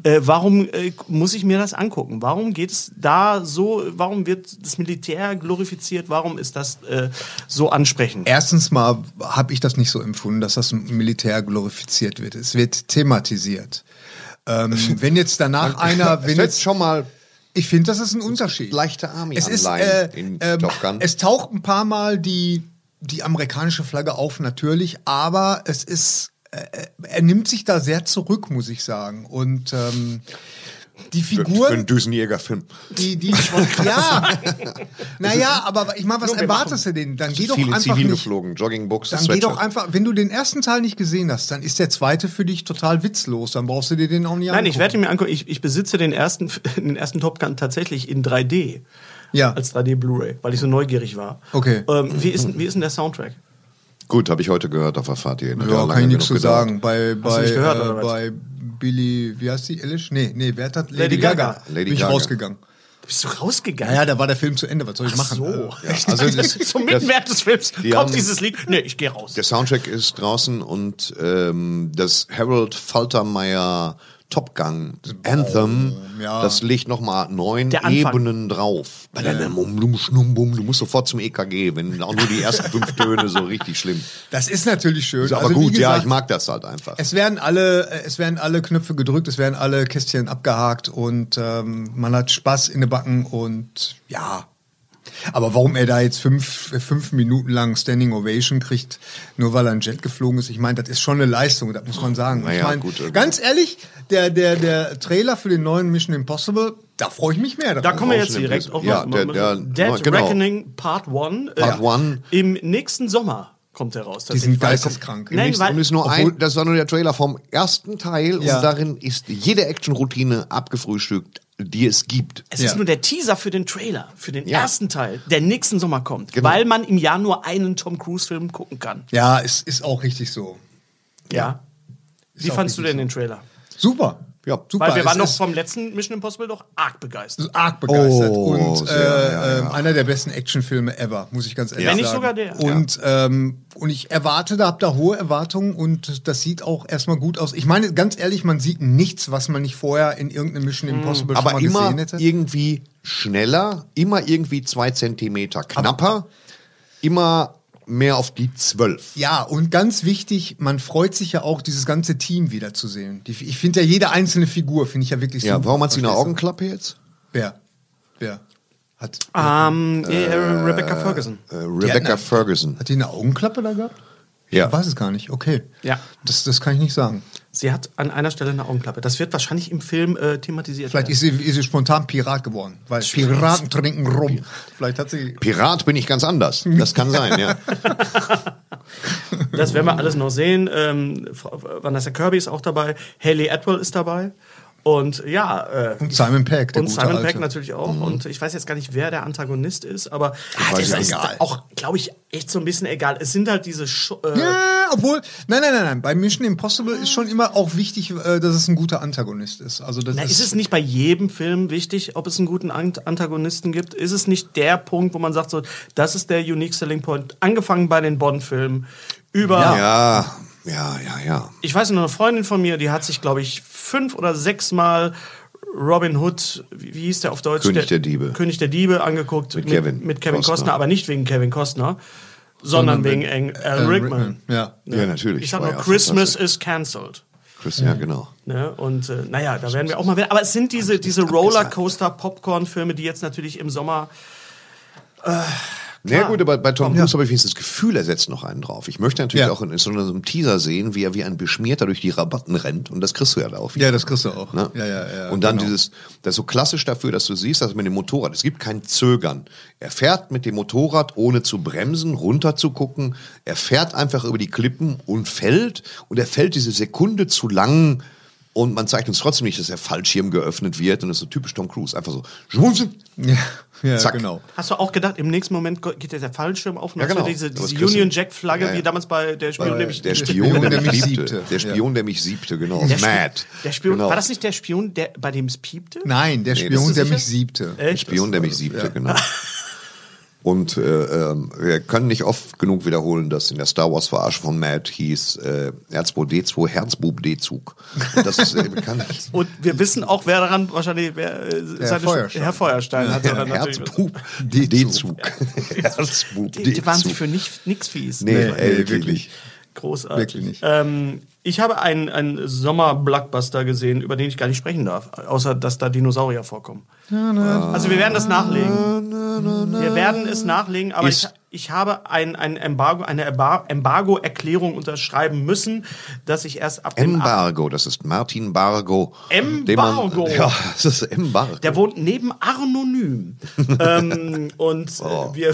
Äh, warum äh, muss ich mir das angucken? Warum geht es da so, warum wird das Militär glorifiziert? Warum ist das äh, so ansprechend? Erstens mal habe ich das nicht so empfunden, dass das Militär glorifiziert wird. Es wird thematisiert. Ähm, wenn jetzt danach einer, wenn jetzt schon mal Ich finde, das ist ein Unterschied. leichte Army es ist, äh, in ähm, Top Gun. es taucht ein paar Mal die, die amerikanische Flagge auf, natürlich, aber es ist, äh, er nimmt sich da sehr zurück, muss ich sagen. Und ähm, die für, für Figuren, einen Düsenjägerfilm. die, die, ja, naja, aber ich meine, was erwartest du denn? Dann geh doch Viele einfach zivil nicht. geflogen, Joggingbooks, Dann geh doch einfach, wenn du den ersten Teil nicht gesehen hast, dann ist der zweite für dich total witzlos. Dann brauchst du dir den auch nicht Nein, ich angucken. werde ihn mir angucken. Ich, ich besitze den ersten, den ersten Top Gun tatsächlich in 3D. Ja. Als 3D Blu-ray, weil ich so neugierig war. Okay. Ähm, wie, ist, wie ist denn der Soundtrack? Gut, habe ich heute gehört auf der Fahrt hier. Ja, kann ich nichts zu sagen. Bei, bei, nicht gehört, äh, oder was? bei Billy, wie heißt die, Eilish? Nee, nee, wer hat das? Lady Gaga. Lady Bin ich Gaga. rausgegangen. Bist du rausgegangen? Naja, da war der Film zu Ende. Was soll ich Ach machen? so. Also, Ich Also das- ist so mitten während des Films die kommt haben- dieses Lied. Nee, ich gehe raus. Der Soundtrack ist draußen und ähm, das Harold Faltermeyer Top Gun Anthem, ja. das legt nochmal neun. Ebenen drauf. Bum. Du musst sofort zum EKG, wenn auch nur die ersten fünf Töne so richtig schlimm. Das ist natürlich schön. Ist aber Also, gut, ja, gesagt, ich mag das halt einfach. Es werden alle, äh, es werden alle Knöpfe gedrückt, es werden alle Kästchen abgehakt und ähm, man hat Spaß in den Backen und ja. Aber warum er da jetzt fünf, äh, fünf Minuten lang Standing Ovation kriegt, nur weil er ein Jet geflogen ist, ich meine, das ist schon eine Leistung, das muss man sagen. Naja, ich meine, gut, äh, ganz ehrlich, der, der, der Trailer für den neuen Mission Impossible, da freue ich mich mehr. Da kommen wir jetzt direkt auf Ja, der- der- Dead genau. Reckoning Part 1. Part One. Im nächsten Sommer kommt er raus. Die sind geisteskrank. Nein, und ist nur obwohl- ein, das war nur der Trailer vom ersten Teil Ja. und darin ist jede Actionroutine abgefrühstückt, die es gibt. es Ja. ist nur der Teaser für den Trailer, für den Ja. ersten Teil, der nächsten Sommer kommt. Genau. Weil man im Jahr nur einen Tom Cruise-Film gucken kann. Ja, ist, ist auch richtig so. Ja. Wie auch fandst du denn den Trailer? Super. Ja. super. Weil wir Es waren noch ist- vom letzten Mission Impossible doch arg begeistert. arg begeistert Oh, und sehr, äh, ja, ja. ähm, einer der besten Actionfilme ever, muss ich ganz ehrlich Wenn sagen. nicht sogar der. Und ähm, und ich erwarte, da habt da hohe Erwartungen und das sieht auch erstmal gut aus. Ich meine, ganz ehrlich, man sieht nichts, was man nicht vorher in irgendeinem Mission Impossible schon Aber mal immer gesehen hätte. irgendwie schneller, immer irgendwie zwei Zentimeter knapper, immer mehr auf die zwölf. Ja, und ganz wichtig, man freut sich ja auch, dieses ganze Team wiederzusehen. Die, ich finde ja jede einzelne Figur, finde ich ja wirklich Ja, super. warum hat sie eine? Augenklappe jetzt? Wer? Wer? Hat, Ähm, äh, Rebecca Ferguson. Äh, Rebecca hat eine- Ferguson. hat die eine Augenklappe da gehabt? Ja. Ich weiß es gar nicht. Okay. Ja. Das, das kann ich nicht sagen. Sie hat an einer Stelle eine Augenklappe. Das wird wahrscheinlich im Film äh, thematisiert. Vielleicht ist sie, ist sie spontan Pirat geworden, weil Piraten trinken rum. Vielleicht hat sie. Pirat bin ich ganz anders. Das kann sein, ja. Das werden wir alles noch sehen. Ähm, Vanessa Kirby ist auch dabei. Haley Atwell ist dabei. Und ja. Äh, Und Simon der und gute Simon Alte. Pegg natürlich auch. Und ich weiß jetzt gar nicht, wer der Antagonist ist, aber es ich ist egal. auch, glaube ich, echt so ein bisschen egal. Es sind halt diese. Sch äh, Ja, obwohl, nein, nein, nein, nein. Bei Mission Impossible ist schon immer auch wichtig, äh, dass es ein guter Antagonist ist. Also das Na, ist es nicht bei jedem Film wichtig, ob es einen guten Ant Antagonisten gibt? Ist es nicht der Punkt, wo man sagt, so, das ist der Unique Selling Point, angefangen bei den Bond-Filmen, über. Ja, ja, ja, ja. Ich weiß noch, eine Freundin von mir, die hat sich, glaube ich, fünf oder sechs Mal Robin Hood, wie, wie hieß der auf Deutsch? König der Diebe. König der Diebe angeguckt. Mit Kevin Mit Kevin Costner. Costner. aber nicht wegen Kevin Costner, sondern, Sondern wegen Eng- Alan Rickman. Ja. Ja, natürlich. Ich sag nur, ja Christmas is cancelled. Ja, genau. Ne? Und äh, naja, da werden wir auch mal wieder. Aber es sind diese, diese Rollercoaster-Popcorn-Filme, die jetzt natürlich im Sommer äh, Na Klar. gut, aber bei Tom Cruise habe ich wenigstens das Gefühl, er setzt noch einen drauf. Ich möchte natürlich Ja. auch in so einem Teaser sehen, wie er wie ein Beschmierter durch die Rabatten rennt. Und das kriegst du ja da auf. Ja, das kriegst du auch. Ne? Ja, ja, ja. und dann genau. dieses, das ist so klassisch dafür, dass du siehst, dass mit dem Motorrad, es gibt kein Zögern. Er fährt mit dem Motorrad, ohne zu bremsen, runter zu gucken. Er fährt einfach über die Klippen und fällt. Und er fällt diese Sekunde zu lang. Und man zeigt uns trotzdem nicht, dass der Fallschirm geöffnet wird. Und das ist so typisch Tom Cruise. Einfach so, schwunzen. Ja, ja Zack. genau. Hast du auch gedacht, im nächsten Moment geht der Fallschirm auf und Ja, hast du genau. diese, diese Union Jack Flagge, Ja, ja. wie damals bei der Spion, der mich Der Spion, der, der mich siebte. Der Spion, der mich siebte, genau. Der, Mad. der Spion, Genau. war das nicht der Spion, der, bei dem es piepte? Nein, der Nee, Spion, der sicher? mich siebte. Echt? Spion, der mich siebte, genau. Und äh, ähm, wir können nicht oft genug wiederholen, dass in der Star Wars Verarsche von Matt hieß äh, R2D2 Herzbub D-Zug. Und Das ist äh, bekannt. Und wir wissen auch, wer daran wahrscheinlich, wer, äh, seine- Feuerstein. Herr Feuerstein hat natürlich. Herzbub D-Zug. Herzbub Die, die waren sich D-Zug. für nicht, nix fies. Nee, Nee, ey, nee, wirklich. wirklich. Großartig. Wirklich nicht. Ähm, ich habe einen, einen Sommer-Blockbuster gesehen, über den ich gar nicht sprechen darf, außer dass da Dinosaurier vorkommen. Also wir werden das nachlegen. Wir werden es nachlegen, aber ich, ich habe ein, ein Embargo, eine Embar- Embargo-Erklärung unterschreiben müssen, dass ich erst ab dem Embargo, das ist Martin Bargo. Embargo. Man, ja, das ist Embargo. Der wohnt neben Arnonym. ähm, und äh, Oh. wir.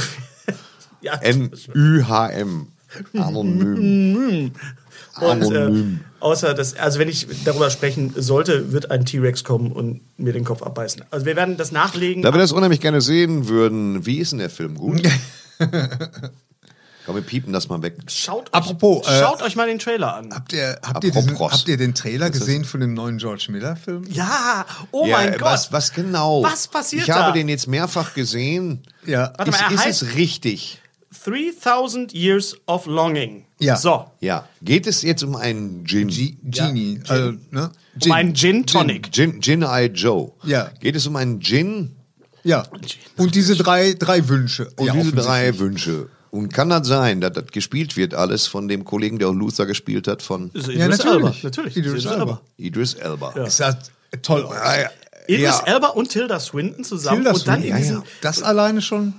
ja, N-Ü-H-M. Anonym. Und, äh, außer dass, also wenn ich darüber sprechen sollte, wird ein T-Rex kommen und mir den Kopf abbeißen. Also wir werden das nachlegen. Da wir das unheimlich gerne sehen würden, wie ist denn der Film gut? Komm, wir piepen das mal weg. Schaut, Apropos, euch, äh, schaut euch mal den Trailer an. Habt ihr, habt, ihr diesen, habt ihr den Trailer gesehen von dem neuen George Miller-Film? Ja, oh Ja, mein Gott. Was, was genau? Was passiert Ich habe da? den jetzt mehrfach gesehen. Ja. Warte mal, ist er ist heißt- es richtig? 3000 Years of Longing. Ja. So, Ja. Geht es jetzt um einen Gin? G Genie. Also, ne? um einen Gin Tonic. Gin, Gin Eye Joe. Ja. Geht es um einen Gin Ja. Und diese drei, drei Wünsche. und ja, diese drei. Wünsche? Und kann das sein, dass das gespielt wird alles von dem Kollegen, der auch Luther gespielt hat, von Ja, Idris natürlich. Elba. Natürlich. Idris Elba. Idris Elba? Es sah toll aus. Ja, ja. Idris Ja. Elba und Tilda Swinton zusammen. Tilda und dann Swinton, in ja, ja. Das alleine schon.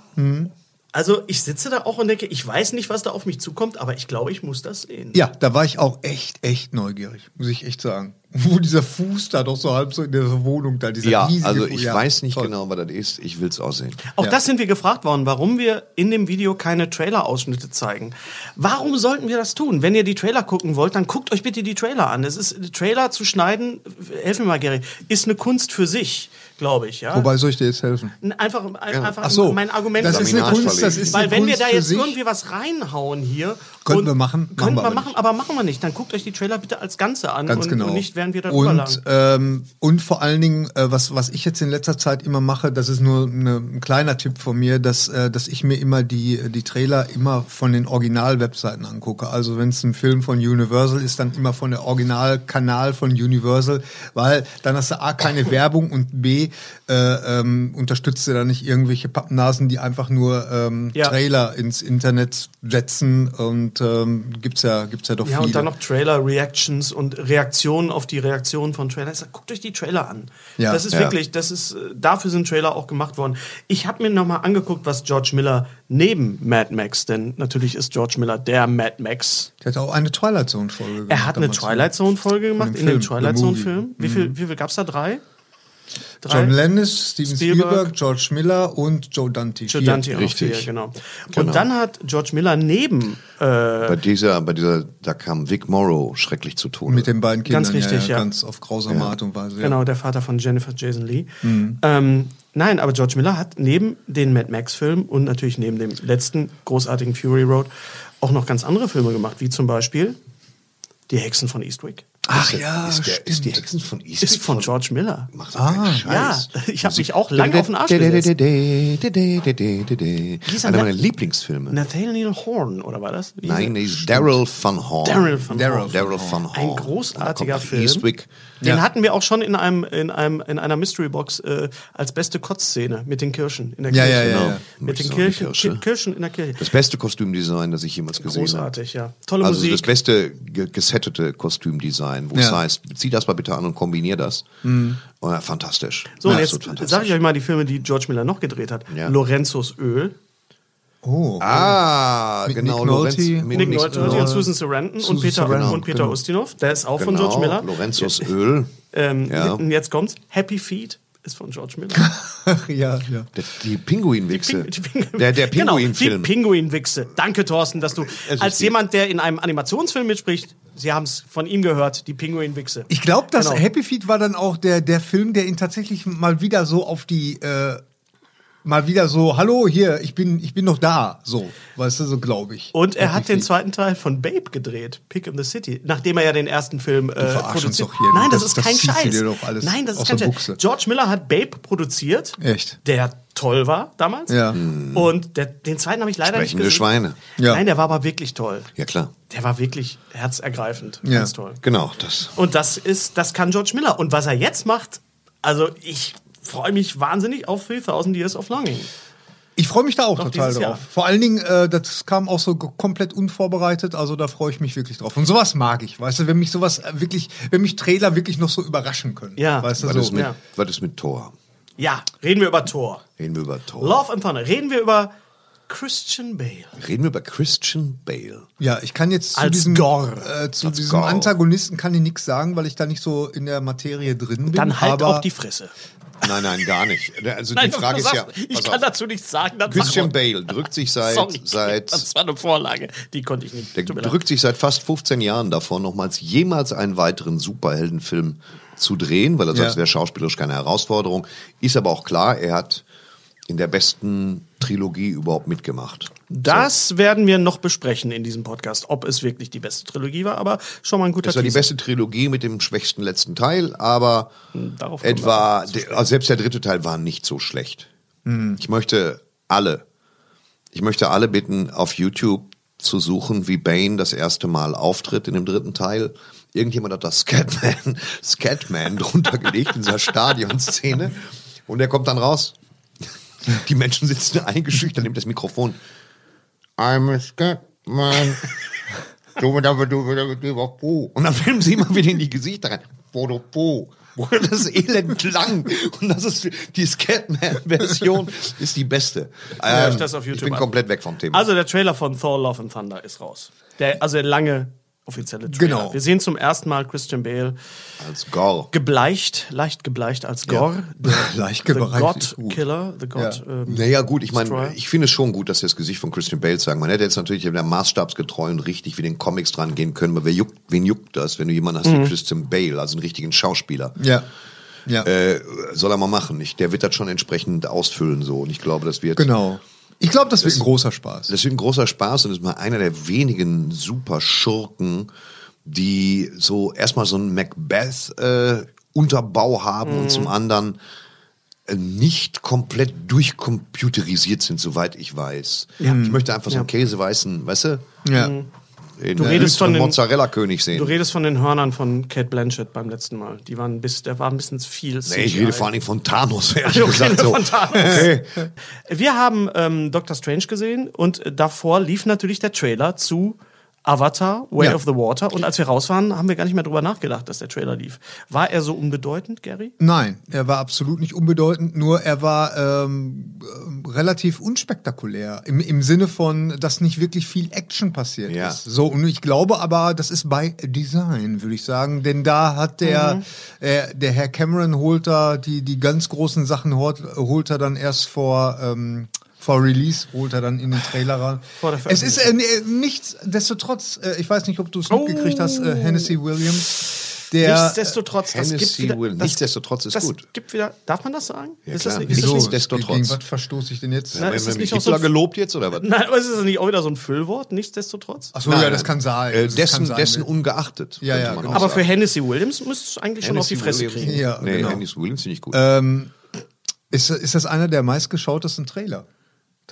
Also ich sitze da auch und denke, ich weiß nicht, was da auf mich zukommt, aber ich glaube, ich muss das sehen. Ja, da war ich auch echt, echt neugierig, muss ich echt sagen. Wo dieser Fuß da doch so halb so in der Wohnung da, dieser Ja, riesige also Fuß. ich Ja, weiß nicht toll. genau, was das ist. Ich will es auch sehen. Auch Ja. das sind wir gefragt worden, warum wir in dem Video keine Trailer-Ausschnitte zeigen. Warum sollten wir das tun? Wenn ihr die Trailer gucken wollt, dann guckt euch bitte die Trailer an. Es ist Trailer zu schneiden, helf mir mal, Gary, ist eine Kunst für sich, glaube ich. Ja? Wobei soll ich dir jetzt helfen? einfach, einfach Ach so, mein Argument. das ist eine Kunst, das ist Weil eine wenn wir Kunst da für jetzt irgendwie was reinhauen hier. Könnten wir machen, Könnten wir wir aber machen, nicht. aber machen wir nicht. Dann guckt euch die Trailer bitte als Ganze an Ganz und, genau. und nicht, während wir darüber und, lang. ähm, und vor allen Dingen, äh, was, was ich jetzt in letzter Zeit immer mache, das ist nur eine, ein kleiner Tipp von mir, dass, äh, dass ich mir immer die, die Trailer immer von den Original-Webseiten angucke. Also wenn es ein Film von Universal ist, dann immer von der Originalkanal von Universal, weil dann hast du A, keine Werbung und B, äh, ähm, unterstützt du da nicht irgendwelche Pappnasen, die einfach nur ähm, Ja. Trailer ins Internet setzen und ähm, gibt's ja, gibt's ja doch Ja, viele. und dann noch Trailer-Reactions und Reaktionen auf die Reaktionen von Trailern. Ich sag, Guckt euch die Trailer an. Ja. das ist Ja. wirklich, das ist, äh, dafür sind Trailer auch gemacht worden. Ich habe mir nochmal angeguckt, was George Miller neben Mad Max, denn natürlich ist George Miller der Mad Max. Der hat auch eine Twilight Zone Folge gemacht. Er hat eine. Twilight Zone-Folge gemacht, dem in dem Film, Twilight the movie. Zone-Film. Wie viel, wie viel gab es da? Drei? Drei? John Landis, Steven Spielberg. Spielberg, George Miller und Joe Dante. Joe. Dante auch Richtig. vier, genau. Genau. Und dann hat George Miller neben äh, Bei dieser, bei dieser, da kam Vic Morrow schrecklich zu Tode. Mit den beiden Kindern. Ganz richtig, ja. Ganz auf grausame Art und Weise. Ja. Genau, der Vater von Jennifer Jason Lee. Ähm, nein, aber George Miller hat neben den Mad Max-Filmen und natürlich neben dem letzten großartigen Fury Road auch noch ganz andere Filme gemacht, wie zum Beispiel Die Hexen von Eastwick. Ach ja, ist, der, ist die. Hexen von Eastwick Ist von George Miller. Macht ah, Scheiß. Ja, ich habe mich auch lang auf den Arsch gesetzt. Einer meiner Lieblingsfilme. Nathaniel Horn, oder war das? Nein, ist Daryl van Horn. Daryl van Daryl Horn. Daryl van Horn. Ein großartiger Film. Eastwick. Den Ja. hatten wir auch schon in einem in einem in einer Mystery Box äh, als beste Kotzszene mit den Kirschen in der Kirche. ja, ja, Genau. ja. Mit den Kirchen, Kirsche. Ki- Kirschen in der Kirche. Das beste Kostümdesign, das ich jemals gesehen habe. Großartig, ja. Tolle Also Musik. das beste ge- gesettete Kostümdesign, wo es heißt, zieh das mal bitte an und kombinier das. Und, ja, fantastisch. so, und jetzt sage ich euch mal die Filme, die George Miller noch gedreht hat. Lorenzos Öl. Oh. Ah, Mit genau. Nick Lorenz, Nolte. mit Nick Nick Nolte und Susan Sarandon Susan und Peter, Sarandon, und Peter genau. Ustinov. Der ist auch von genau, George Miller. Lorenzos Öl. Ähm, Ja. Und jetzt kommt's. Happy Feet ist von George Miller. ja, ja. Der- Die Pinguinwichse. Die Ping- Der, der Genau, Pinguinfilm. die Pinguinwichse. Danke, Thorsten, dass du als jemand, der in einem Animationsfilm mitspricht, Sie haben es von ihm gehört, die Pinguinwichse. Ich glaube, dass Genau. Happy Feet war dann auch der, der Film, der ihn tatsächlich mal wieder so auf die, äh, mal wieder so, hallo, hier, ich bin, ich bin noch da, so, weißt du, so glaube ich. Und er hat den zweiten Teil von Babe gedreht, Pick in the City, nachdem er ja den ersten Film äh, produziert. doch hier. Nein, das, Das- ist das kein du Scheiß. dir doch alles Nein, das ist kein Scheiß. George Miller hat Babe produziert. Echt? Der toll war damals. Ja. Und der, den zweiten habe ich leider Sprechende nicht gesehen. Schweine. Ja. Nein, der war aber wirklich toll. Ja, klar. Der war wirklich herzergreifend. Ja. Ganz toll. Genau, das. Und das ist, das kann George Miller. Und was er jetzt macht, also ich freue mich wahnsinnig auf 3000 Years of Longing. Ich freue mich da auch Noch total drauf. Jahr. Vor allen Dingen, äh, das kam auch so komplett unvorbereitet, also da freue ich mich wirklich drauf. Und sowas mag ich, weißt du, wenn mich sowas äh, wirklich, wenn mich Trailer wirklich noch so überraschen können. Ja. weißt du, Was, so. ist mit, ja. was ist mit Thor? Ja, reden wir über Thor. Reden wir über Thor. Love and Thunder. Reden wir über Christian Bale. Reden wir über Christian Bale. Ja, ich kann jetzt zu Als diesem, Gore. Äh, zu Als diesem Gore. Antagonisten kann ich nichts sagen, weil ich da nicht so in der Materie drin bin. Dann halt aber auf die Fresse. Nein, nein, gar nicht. Also Nein, die Frage ist ja, ich kann auf. dazu nichts sagen. Dann Christian. Bale drückt sich seit, Sorry, seit das war eine Vorlage. Die konnte ich nicht. Der drückt sich seit fast 15 Jahren davor, nochmals jemals einen weiteren Superheldenfilm zu drehen, weil er sagt, Ja. es wäre schauspielerisch keine Herausforderung. Ist aber auch klar, er hat in der besten Trilogie überhaupt mitgemacht. Das werden wir noch besprechen in diesem Podcast, ob es wirklich die beste Trilogie war, aber schon mal ein guter Das war die beste Trilogie mit dem schwächsten letzten Teil, aber Darauf kommen wir etwa, also selbst der dritte Teil war nicht so schlecht. Ich möchte alle, ich möchte alle bitten, auf YouTube zu suchen, wie Bane das erste Mal auftritt in dem dritten Teil. Irgendjemand hat das Scatman, Scatman drunter gelegt in dieser Stadionszene und er kommt dann raus. Die Menschen sitzen eingeschüchtert, nimmt das Mikrofon. I'm a Scatman. Und dann filmen sie immer wieder in die Gesichter rein. Fotopo. Wo das Elend lang. Und das ist die Scatman-Version ist die beste. Ähm, ich bin komplett weg vom Thema. Also der Trailer von Thor Love and Thunder ist raus. Der, also der lange offizielle Trailer. Genau. Wir sehen zum ersten Mal Christian Bale Als Gore. gebleicht, leicht gebleicht als Gore. Der, Leicht the gebleicht God ist gut. Killer, the God. Ja. Ähm, Naja, gut, ich meine, ich finde es schon gut, dass sie das Gesicht von Christian Bale zeigen. Man hätte jetzt natürlich wieder maßstabsgetreu und richtig wie den Comics dran gehen können, aber wer juckt, wen juckt das, wenn du jemanden hast Mhm. wie Christian Bale, also einen richtigen Schauspieler? Ja. Ja. Äh, soll er mal machen. Ich, der wird das schon entsprechend ausfüllen so. Und ich glaube, das wird. genau. Ich glaube, das wird ein großer Spaß. Das wird ein großer Spaß und ist mal einer der wenigen super Schurken, die so erstmal so einen Macbeth äh, Unterbau haben und zum anderen äh, nicht komplett durchcomputerisiert sind, soweit ich weiß. Ich möchte einfach so einen käseweißen, weißt du, Ja. In Du redest von den- Mozzarella König sehen. Du redest von den Hörnern von Kate Blanchett beim letzten Mal. Die waren bis, der war ein bisschen viel. nee, ich rede vor allen Dingen von Thanos, ehrlich Okay, gesagt. So. von Thanos. Okay. Wir haben ähm, Doctor Strange gesehen und davor lief natürlich der Trailer zu Avatar, Way Ja. of the Water. Und als wir raus waren, haben wir gar nicht mehr drüber nachgedacht, dass der Trailer lief. War er so unbedeutend, Gary? Nein, er war absolut nicht unbedeutend, nur er war ähm, ähm, relativ unspektakulär. Im, Im Sinne von, dass nicht wirklich viel Action passiert Ja. ist. So, und ich glaube aber, das ist bei Design, würde ich sagen. Denn da hat der, Mhm. äh, der Herr Cameron holt da die, die ganz großen Sachen holt, holt er dann erst vor. Ähm, vor Release holt er dann in den Trailer ran. Vor der Es ist äh, nee, nichtsdestotrotz, äh, ich weiß nicht, ob du es mitgekriegt hast, äh, Hennessy Williams, der Nichtsdestotrotz, das gibt Hennessy wieder, Will- das, nichtsdestotrotz ist das gut. gibt wieder, darf man das sagen? Ja, ist klar. das, ist das Wieso? nicht, Nichtsdestotrotz. Gegen was verstoße ich denn jetzt? Na, ist das nicht auch so gelobt jetzt oder was? Nein, aber ist das nicht auch wieder so ein Füllwort? Nichtsdestotrotz? Achso, ja, das kann sein. Äh, Das dessen, kann sein. dessen ungeachtet. Ja, ja, genau. Aber für. Hennessy Williams müsste es eigentlich schon auf die Hennessy Fresse Williams. kriegen. Ja, nee, genau. Hennessy Williams finde ich gut. Ähm, ist, ist das einer der meistgeschautesten Trailer?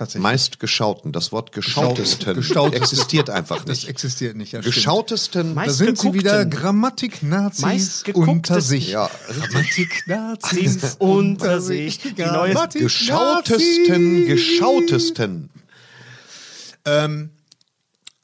Tatsächlich. Meist geschauten. Das Wort geschautesten Geschaut- existiert einfach das nicht. existiert nicht. Ja. Geschautesten. Da sind sie wieder. Grammatik-Nazis unter sich. Ja, Grammatik-Nazis unter sich. Die neue- geschautesten, geschautesten. Ähm,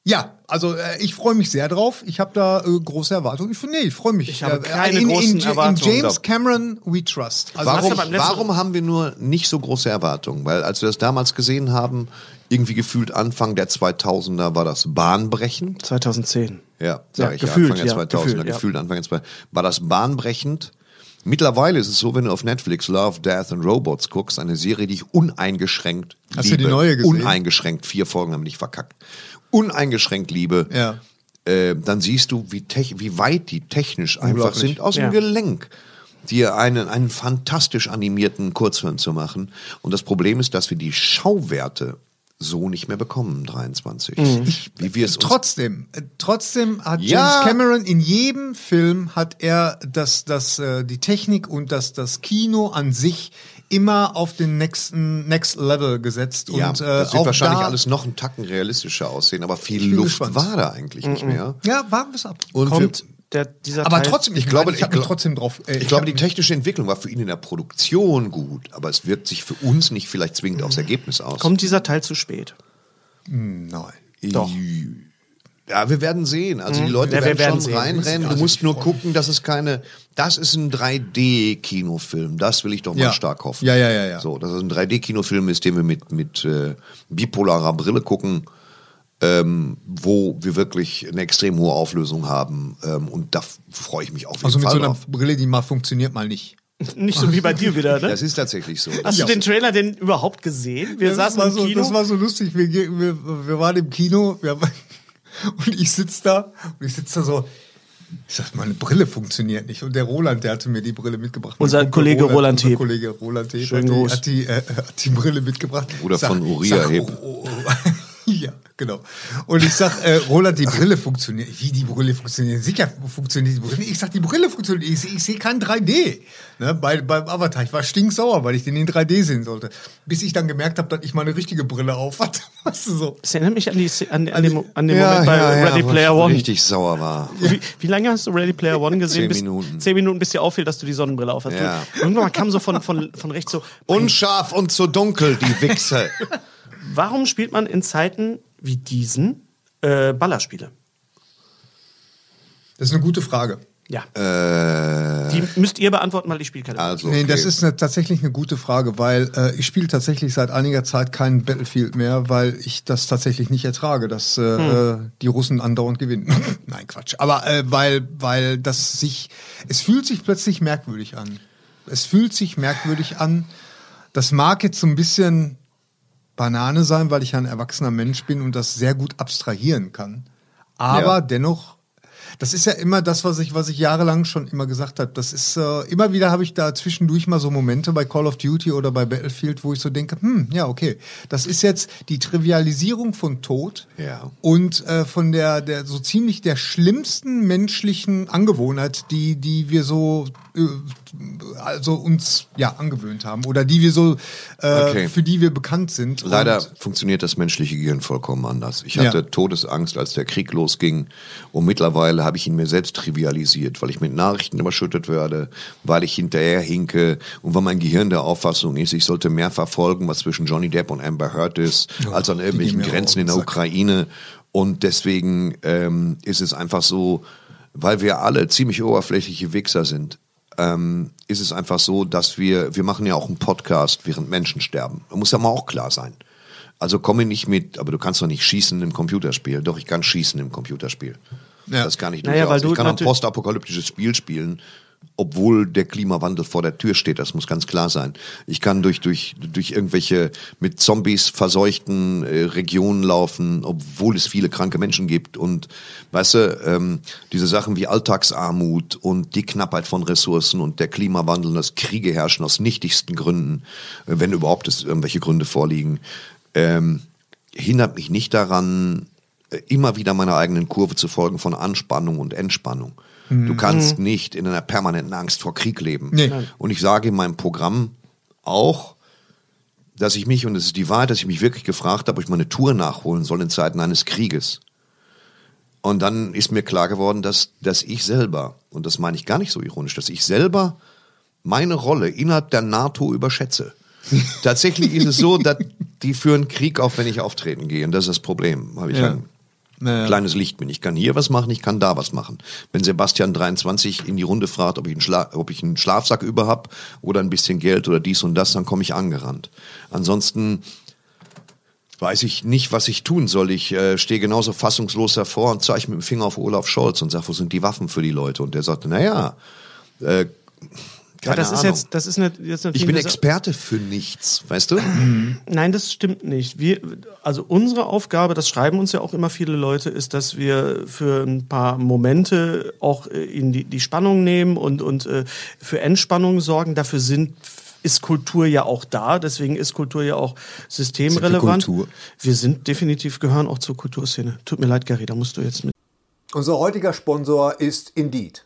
Ja, also äh, ich freue mich sehr drauf. Ich habe da äh, große Erwartungen. Ich, nee, ich freue mich. Ich habe Äh, keine in, großen in, in Erwartungen. James Cameron we trust. Also hast Warum, du warum haben wir nur nicht so große Erwartungen? Weil als wir das damals gesehen haben, irgendwie gefühlt Anfang der 2000er war das bahnbrechend. 2010. Ja, sag Ja, ich gefühlt, ja, Anfang der ja, 2000er, gefühlt, gefühlt, ja. Anfang der 2000er, war das bahnbrechend. Mittlerweile ist es so, wenn du auf Netflix Love, Death and Robots guckst, eine Serie, die ich uneingeschränkt Hast du liebe. die neue gesehen? Uneingeschränkt, vier Folgen haben nicht verkackt. Uneingeschränkt liebe. Ja. Äh, dann siehst du, wie, wie weit die technisch einfach sind aus dem Ja. Gelenk dir einen, einen fantastisch animierten Kurzfilm zu machen. Und das Problem ist, dass wir die Schauwerte so nicht mehr bekommen, 23. Mhm. Wie wir es uns Trotzdem, äh, trotzdem hat James Ja. Cameron in jedem Film hat er das, das, äh, die Technik und das, das Kino an sich immer auf den nächsten Next Level gesetzt Ja, und äh, das wird auch wahrscheinlich da, alles noch einen Tacken realistischer aussehen, aber viel Luft gespannt. war da eigentlich nicht mehr. Ja, warten wir es ab. Und Kommt der, dieser Aber Teil, trotzdem, ich, ich glaube, glaube, ich habe ich mich glaub- trotzdem drauf. äh, ich glaube, hab die technische Entwicklung war für ihn in der Produktion gut, aber es wirkt sich für uns nicht vielleicht zwingend aufs Ergebnis aus. kommt dieser Teil zu spät. Nein. Doch. Ja, wir werden sehen. Also die Leute Ja, werden, werden schon sehen. reinrennen. Du Also musst nur gucken, dass es keine. Das ist ein 3D-Kinofilm. Das will ich doch mal Ja. stark hoffen. Ja, ja, ja, ja. So, dass es ein 3D-Kinofilm ist, den wir mit mit äh, bipolarer Brille gucken, ähm, wo wir wirklich eine extrem hohe Auflösung haben. Ähm, und da freue ich mich auf jeden Also mit Fall so einer drauf. Brille, die mal funktioniert, mal nicht. Nicht so wie bei dir wieder, ne? Das ist tatsächlich so. Hast du den Trailer denn überhaupt gesehen? Wir das, saßen war im so, Kino. das war so lustig. Wir, wir, wir waren im Kino wir haben, und ich sitze da und ich sitze da so. Ich sag, meine Brille funktioniert nicht. Und der Roland, der hatte mir die Brille mitgebracht. Unser Kumpel Kollege Roland unser Heb. Kollege Roland Schönen hat die, hat, die, äh, hat die Brille mitgebracht. Bruder Ich sag- von Uriah sag, Heb. oh, oh, oh. ja, genau. Und ich sag, äh, Roland, die Brille funktioniert. Wie die Brille funktioniert? Sicher funktioniert die Brille. Ich sag, die Brille funktioniert. Ich, seh- ich sehe kein 3D. Ne, bei, beim Avatar. Ich war stinksauer, weil ich den in 3D sehen sollte. Bis ich dann gemerkt habe, dass ich meine richtige Brille auf hatte. Weißt du so. Das erinnert mich an, die, an, an, den, an den Ja, Moment bei ja, ja, Ready wo Player ich One. richtig sauer war. Wie, wie lange hast du Ready Player One gesehen? Zehn bis, Minuten. Zehn Minuten, bis dir auffiel, dass du die Sonnenbrille auf hast. Ja. Irgendwann kam so von, von, von rechts so, Unscharf und zu dunkel, die Wichse. warum spielt man in Zeiten wie diesen äh, Ballerspiele? Das ist eine gute Frage. Ja. äh, Die müsst ihr beantworten, weil ich spiele keine. also, Nee, das okay. ist eine, tatsächlich eine gute Frage, weil äh, ich spiele tatsächlich seit einiger Zeit keinen Battlefield mehr, weil ich das tatsächlich nicht ertrage, dass äh, äh, die Russen andauernd gewinnen. Nein, Quatsch. Aber äh, weil, weil das sich, es fühlt sich plötzlich merkwürdig an. Es fühlt sich merkwürdig an. Das mag jetzt so ein bisschen Banane sein, weil ich ein erwachsener Mensch bin und das sehr gut abstrahieren kann. Aber Ja. dennoch das ist ja immer das, was ich, was ich jahrelang schon immer gesagt habe. Das ist äh, immer wieder habe ich da zwischendurch mal so Momente bei Call of Duty oder bei Battlefield, wo ich so denke, hm, ja okay, das ist jetzt die Trivialisierung von Tod Ja. und äh, von der der so ziemlich der schlimmsten menschlichen Angewohnheit, die die wir so äh, also uns ja angewöhnt haben oder die wir so äh, Okay. für die wir bekannt sind. Leider funktioniert das menschliche Gehirn vollkommen anders. Ich Ja. hatte Todesangst, als der Krieg losging. Und mittlerweile habe ich ihn mir selbst trivialisiert, weil ich mit Nachrichten überschüttet werde, weil ich hinterher hinke und weil mein Gehirn der Auffassung ist, ich sollte mehr verfolgen, was zwischen Johnny Depp und Amber Heard ist, als an irgendwelchen Grenzen in der Sack. Ukraine. Und deswegen ähm, ist es einfach so, weil wir alle ziemlich oberflächliche Wichser sind, ähm, ist es einfach so, dass wir, wir machen ja auch einen Podcast, während Menschen sterben. Da muss ja mal auch klar sein. Also komme nicht mit, aber du kannst doch nicht schießen im Computerspiel. Doch, ich kann schießen im Computerspiel. Ja. Das kann ich Naja, weil du ich kann ein postapokalyptisches Spiel spielen, obwohl der Klimawandel vor der Tür steht. Das muss ganz klar sein. Ich kann durch, durch, durch irgendwelche mit Zombies verseuchten äh, Regionen laufen, obwohl es viele kranke Menschen gibt. Und weißt du, ähm, diese Sachen wie Alltagsarmut und die Knappheit von Ressourcen und der Klimawandel und das Kriege herrschen aus nichtigsten Gründen, äh, wenn überhaupt es irgendwelche Gründe vorliegen, ähm, hindert mich nicht daran, äh, immer wieder meiner eigenen Kurve zu folgen von Anspannung und Entspannung. Du kannst nicht in einer permanenten Angst vor Krieg leben. Nee. Und ich sage in meinem Programm auch, dass ich mich, und es ist die Wahrheit, dass ich mich wirklich gefragt habe, ob ich meine Tour nachholen soll in Zeiten eines Krieges. Und dann ist mir klar geworden, dass, dass ich selber, und das meine ich gar nicht so ironisch, dass ich selber meine Rolle innerhalb der NATO überschätze. Tatsächlich ist es so, dass die führen Krieg auf, wenn ich auftreten gehe. Und das ist das Problem. Habe ich Ja. An kleines Licht bin. Ich kann hier was machen, ich kann da was machen. Wenn Sebastian 23 in die Runde fragt, ob ich einen, Schla ob ich einen Schlafsack über hab oder ein bisschen Geld oder dies und das, dann komme ich angerannt. Ansonsten weiß ich nicht, was ich tun soll. Ich äh, stehe genauso fassungslos davor und zeige mit dem Finger auf Olaf Scholz und sage, wo sind die Waffen für die Leute? Und der sagte, naja, äh, Ja, keine das ist Ahnung. jetzt, das ist nicht, jetzt natürlich ich bin eine Experte für nichts, weißt du? Nein, das stimmt nicht. Wir, also unsere Aufgabe, das schreiben uns ja auch immer viele Leute, ist, dass wir für ein paar Momente auch äh, in die, die Spannung nehmen und, und äh, für Entspannung sorgen. Dafür sind ist Kultur ja auch da, deswegen ist Kultur ja auch systemrelevant. Sind wir? Wir sind definitiv gehören auch zur Kulturszene. Tut mir leid, Gary, da musst du jetzt mit. Unser heutiger Sponsor ist Indeed.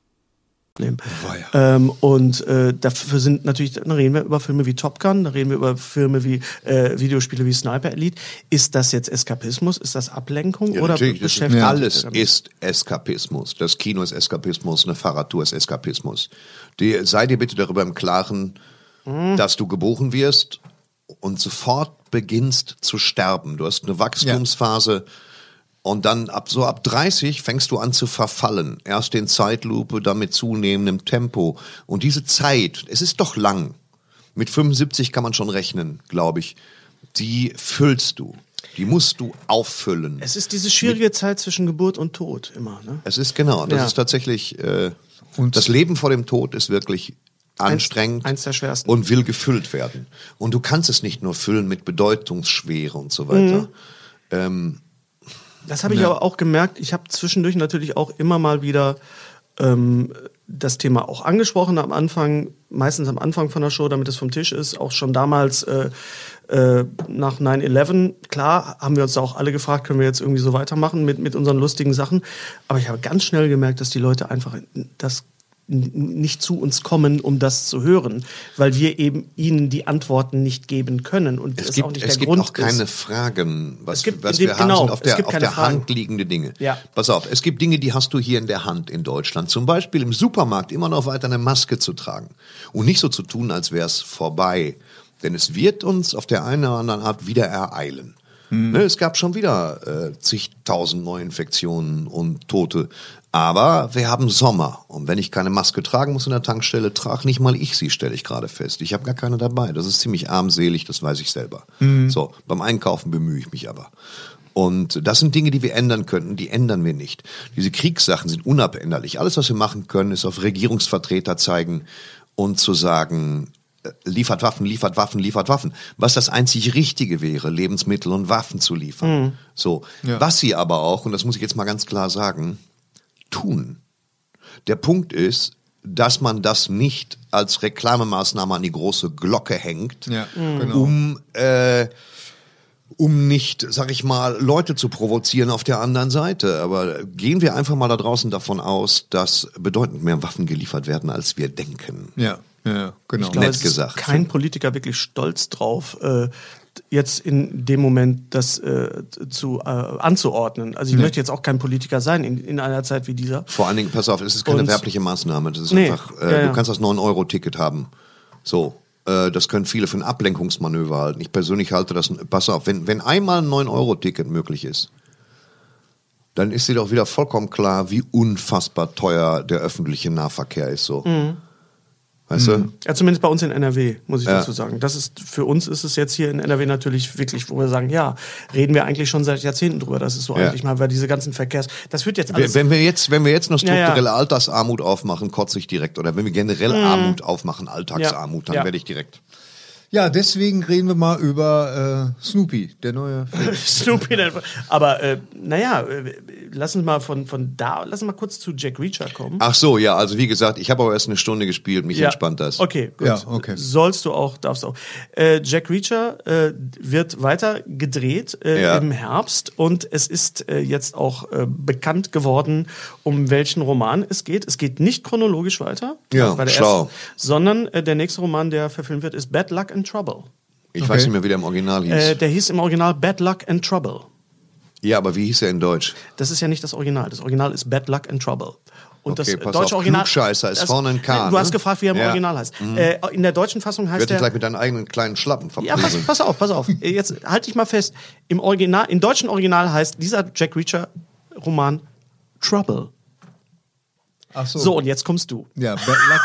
Problem. Ähm, und äh, dafür sind natürlich, dann reden wir über Filme wie Top Gun, da reden wir über Filme wie äh, Videospiele wie Sniper Elite. Ist das jetzt Eskapismus? Ist das Ablenkung Ja, oder beschäftigt alles sich damit? ist Eskapismus. Das Kino ist Eskapismus, eine Fahrradtour ist Eskapismus. Die, sei dir bitte darüber im Klaren, Mhm. dass du geboren wirst und sofort beginnst zu sterben. Du hast eine Wachstumsphase und dann ab so ab 30 fängst du an zu verfallen. Erst in Zeitlupe, dann mit zunehmendem Tempo. Und diese Zeit, es ist doch lang. Mit 75 kann man schon rechnen, glaube ich. Die füllst du. Die musst du auffüllen. Es ist diese schwierige Zeit zwischen Geburt und Tod immer. Ne? Es ist genau, das Ja. ist tatsächlich, äh, Und- das Leben vor dem Tod ist wirklich anstrengend eins der schwersten. und will gefüllt werden. Und du kannst es nicht nur füllen mit Bedeutungsschwere und so weiter. Mhm. Ähm, Das habe ich aber auch gemerkt. Ich habe zwischendurch natürlich auch immer mal wieder ähm, das Thema auch angesprochen am Anfang, meistens am Anfang von der Show, damit es vom Tisch ist. Auch schon damals äh, äh, nach 9-11. Klar, haben wir uns da auch alle gefragt, können wir jetzt irgendwie so weitermachen mit, mit unseren lustigen Sachen. Aber ich habe ganz schnell gemerkt, dass die Leute einfach das nicht zu uns kommen, um das zu hören, weil wir eben ihnen die Antworten nicht geben können. Und es das gibt, auch nicht es der gibt Grund auch keine ist. Fragen. Was, Es gibt- was wir haben, genau, sind auf der, auf keine der. Hand liegende Dinge. Ja. Pass auf, es gibt Dinge, die hast du hier in der Hand in Deutschland. Zum Beispiel im Supermarkt immer noch weiter eine Maske zu tragen. Und nicht so zu tun, als wäre es vorbei. Denn es wird uns auf der einen oder anderen Art wieder ereilen. Mhm. Ne, es gab schon wieder äh, zigtausend Neuinfektionen und Tote. Aber wir haben Sommer. Und wenn ich keine Maske tragen muss in der Tankstelle, trage nicht mal ich sie, stelle ich gerade fest. Ich habe gar keine dabei. Das ist ziemlich armselig, das weiß ich selber. So, beim Einkaufen bemühe ich mich aber. Und das sind Dinge, die wir ändern könnten, die ändern wir nicht. Diese Kriegssachen sind unabänderlich. Alles, was wir machen können, ist auf Regierungsvertreter zeigen und zu sagen, äh, liefert Waffen, liefert Waffen, liefert Waffen. Was das einzig Richtige wäre, Lebensmittel und Waffen zu liefern. So. Was sie aber auch, und das muss ich jetzt mal ganz klar sagen, tun. Der Punkt ist, dass man das nicht als Reklamemaßnahme an die große Glocke hängt, Ja, genau. um äh, um nicht, sag ich mal, Leute zu provozieren auf der anderen Seite. Aber gehen wir einfach mal da draußen davon aus, dass bedeutend mehr Waffen geliefert werden, als wir denken. Ja, ja, genau. Ich glaube, Nett es gesagt. ist kein Politiker wirklich stolz drauf, äh, jetzt in dem Moment das äh, zu äh, anzuordnen. Also ich möchte jetzt auch kein Politiker sein in, in einer Zeit wie dieser. Vor allen Dingen, pass auf, es ist keine Und- werbliche Maßnahme. Das ist Nee, einfach, äh, ja, ja. du kannst das 9-Euro-Ticket haben. So. Äh, das können viele für ein Ablenkungsmanöver halten. Ich persönlich halte das, pass auf, wenn, wenn einmal ein 9-Euro-Ticket möglich ist, dann ist dir doch wieder vollkommen klar, wie unfassbar teuer der öffentliche Nahverkehr ist so. Weißt du? Ja, zumindest bei uns in NRW, muss ich Ja. dazu sagen. Das ist, für uns ist es jetzt hier in NRW natürlich wirklich, wo wir sagen, ja, reden wir eigentlich schon seit Jahrzehnten drüber. Das ist so Ja. eigentlich mal, weil diese ganzen Verkehrs, das wird jetzt Wenn alles. wenn wir jetzt, wenn wir jetzt noch Ja, ja. strukturelle Altersarmut aufmachen, kotze ich direkt. Oder wenn wir generell Armut aufmachen, Alltagsarmut, dann Ja. werde ich direkt. Ja, deswegen reden wir mal über äh, Snoopy, der neue Film. Snoopy, der- aber äh, naja, äh, lass uns mal von, von da, lass uns mal kurz zu Jack Reacher kommen. Ach so, ja, also wie gesagt, ich habe aber erst eine Stunde gespielt, mich entspannt das. Okay, gut. Ja, okay. Sollst du auch, darfst du auch. Äh, Jack Reacher äh, wird weiter gedreht äh, Ja. im Herbst und es ist äh, jetzt auch äh, bekannt geworden, um welchen Roman es geht. Es geht nicht chronologisch weiter, Ja, bei der schlau. ersten, sondern äh, der nächste Roman, der verfilmt wird, ist Bad Luck and Trouble. Ich Okay. weiß nicht mehr, wie der im Original hieß. Äh, der hieß im Original Bad Luck and Trouble. Ja, aber wie hieß er in Deutsch? Das ist ja nicht das Original. Das Original ist Bad Luck and Trouble. Und Okay, das pass deutsche auf, Original. Klugscheißer ist das- vorne ein K, Du hast ne? gefragt, wie er im Ja. Mhm. Original heißt. Äh, in der deutschen Fassung heißt dich er. gleich mit deinen eigenen kleinen Schlappen Ja, pass, pass auf, pass auf. Jetzt halte ich mal fest. Im Original, im deutschen Original heißt dieser Jack Reacher Roman Trouble. Ach so. So, und jetzt kommst du. Ja,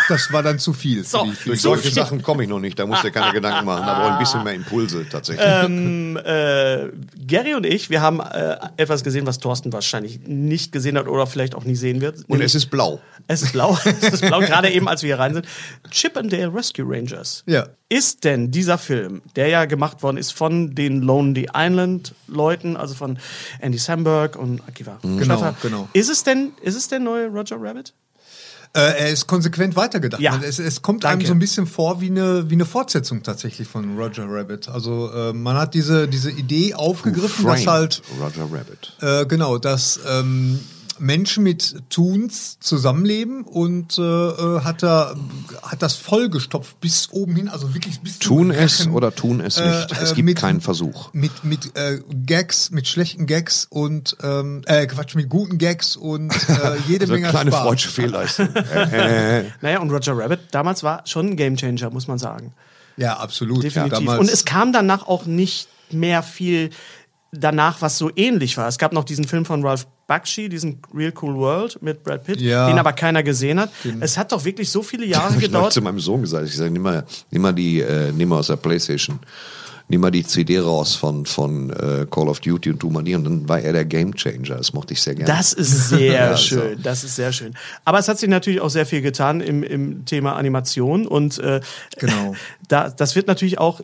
das war dann zu viel. So. Durch solche Sachen komme ich noch nicht, da musst du dir keine Gedanken machen. Da ich ein bisschen mehr Impulse tatsächlich. Ähm, äh, Gary und ich, wir haben äh, etwas gesehen, was Thorsten wahrscheinlich nicht gesehen hat oder vielleicht auch nie sehen wird. Und es ist blau. Es ist blau. es ist blau, gerade eben, als wir hier rein sind. Chip and Dale Rescue Rangers. Ja. Ist denn dieser Film, der ja gemacht worden ist von den Lonely Island Leuten, also von Andy Samberg und Akiva Genau, Schaffer, genau. Ist es denn, ist es der neue Roger Rabbit? Äh, er ist konsequent weitergedacht. Ja. Und Es, es kommt Danke. einem so ein bisschen vor wie eine, wie eine Fortsetzung tatsächlich von Roger Rabbit. Also äh, man hat diese, diese Idee aufgegriffen, dass halt Roger Rabbit. äh, genau, dass ähm, Menschen mit Toons zusammenleben und äh, äh, hat da hat das vollgestopft bis oben hin, also wirklich bis zum Tun es Rachen. oder tun es Äh, nicht. es äh, gibt mit- keinen Versuch. mit mit äh, Gags, mit schlechten Gags und ähm, äh, Quatsch, mit guten Gags und äh, jede So eine Menge kleine Spaß. freudsche Fehlleistung. äh, äh. Naja, und Roger Rabbit damals war schon ein Gamechanger, muss man sagen. Ja, absolut. Definitiv. Ja, und es kam danach auch nicht mehr viel danach, was so ähnlich war. Es gab noch diesen Film von Ralph Bakshi, diesen Real Cool World mit Brad Pitt, Ja. den aber keiner gesehen hat. Es hat doch wirklich so viele Jahre Hab ich gedauert. zu meinem Sohn gesagt. Ich sage, nimm mal, nimm mal die, äh, nimm mal aus der Playstation. Nimm mal die CD raus von, von äh, Call of Duty und tu mal die. Und dann war er der Gamechanger. Das mochte ich sehr gerne. Das ist sehr Ja, schön, das ist sehr schön. Aber es hat sich natürlich auch sehr viel getan im, im Thema Animation und äh, Genau. da, das wird natürlich auch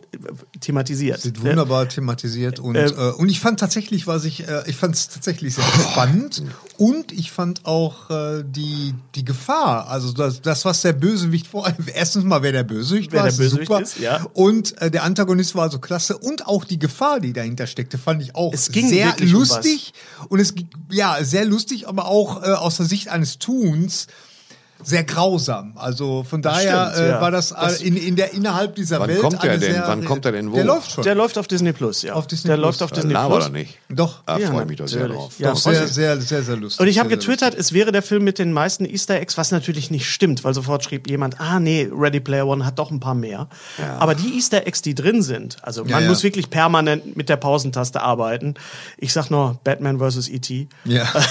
thematisiert. Sieht wunderbar thematisiert und, Äh, äh, und ich fand tatsächlich, was ich, äh, ich fand es tatsächlich sehr spannend und ich fand auch äh, die, die Gefahr, also das, das, was der Bösewicht vor allem, erstens mal, wer der Bösewicht Wer war, der Bösewicht super. ist, ja. und äh, der Antagonist war so klasse und auch die Gefahr, die dahinter steckte, fand ich auch Es ging sehr wirklich um lustig. Und es ging- ja sehr lustig, aber auch äh, aus der Sicht eines Tuns sehr grausam. Also von daher stimmt, äh, ja. war das, äh, Das- in, in der innerhalb dieser Wann Welt. kommt der eine denn? Sehr, Wann kommt der denn wo? Der läuft schon. Der läuft auf Disney Plus, ja. Auf Disney der Plus. läuft auf Disney Na, Plus. oder nicht? Doch. Da Ja, freue ich mich doch sehr drauf. Ja, Doch, sehr, sehr, sehr, sehr lustig. Und ich habe getwittert, es wäre der Film mit den meisten Easter Eggs, was natürlich nicht stimmt, weil sofort schrieb jemand, ah nee, Ready Player One hat doch ein paar mehr. Aber die Easter Eggs, die drin sind, also man Ja, ja. muss wirklich permanent mit der Pausentaste arbeiten. Ich sag nur Batman vs. E.T. Ja.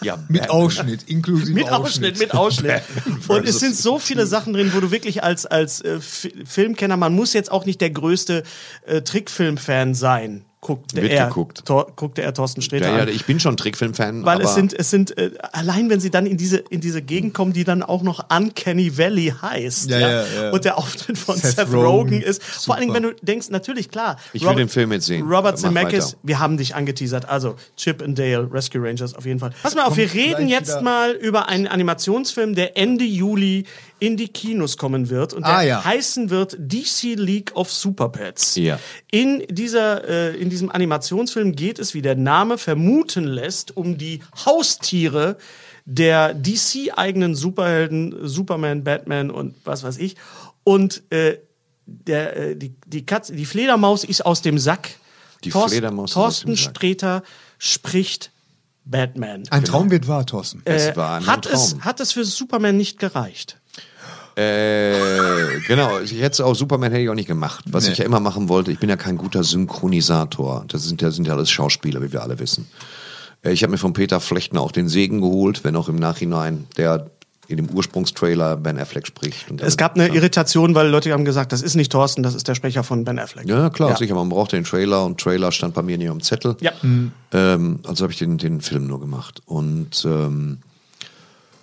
Ja, mit. Ausschnitt, inklusive Mit Ausschnitt, mit Ausschnitt. Und es sind so viele Sachen drin, wo du wirklich als, als äh, Fi- Filmkenner, man muss jetzt auch nicht der größte äh, Trickfilm-Fan sein. Guckte Wird er, geguckt. Tor, guckte er Thorsten Sträter Ja, ja, an. ich bin schon Trickfilm-Fan. Weil aber es sind, es sind, äh, allein wenn sie dann in diese, in diese Gegend kommen, die dann auch noch Uncanny Valley heißt. Ja, Ja, ja, ja. Und der Auftritt von Seth, Seth Rogen ist, vor allen Dingen, wenn du denkst, natürlich, klar. Ich will den Film jetzt sehen. Robert Zemeckis, wir haben dich angeteasert. Also, Chip and Dale, Rescue Rangers auf jeden Fall. Pass mal auf, wir reden jetzt wieder. mal über einen Animationsfilm, der Ende Juli in die Kinos kommen wird und der Ah, ja. heißen wird DC League of Super Pets. Ja. In, dieser, äh, in diesem Animationsfilm geht es, wie der Name vermuten lässt, um die Haustiere der DC-eigenen Superhelden, Superman, Batman und was weiß ich. Und äh, der, äh, die, die, Katze, die Fledermaus ist aus dem Sack. Die Thorst- Fledermaus ist Thorsten aus dem Sack. Sträter spricht Batman. Ein Traum wird wahr, Thorsten. Äh, Es war ein hat, Traum. es, hat es für Superman nicht gereicht? Äh, genau, ich hätte auch Superman hätte ich auch nicht gemacht. Was Nee. ich ja immer machen wollte, ich bin ja kein guter Synchronisator. Das sind ja, sind ja alles Schauspieler, wie wir alle wissen. Äh, Ich habe mir von Peter Flechtner auch den Segen geholt, wenn auch im Nachhinein, der in dem Ursprungstrailer Ben Affleck spricht. Und Es gab eine Irritation, weil Leute haben gesagt, das ist nicht Thorsten, das ist der Sprecher von Ben Affleck. Ja, klar, Ja. sicher. Man brauchte den Trailer und Trailer stand bei mir nicht am Zettel. Ja. Ähm, also habe ich den, den Film nur gemacht. Und ähm,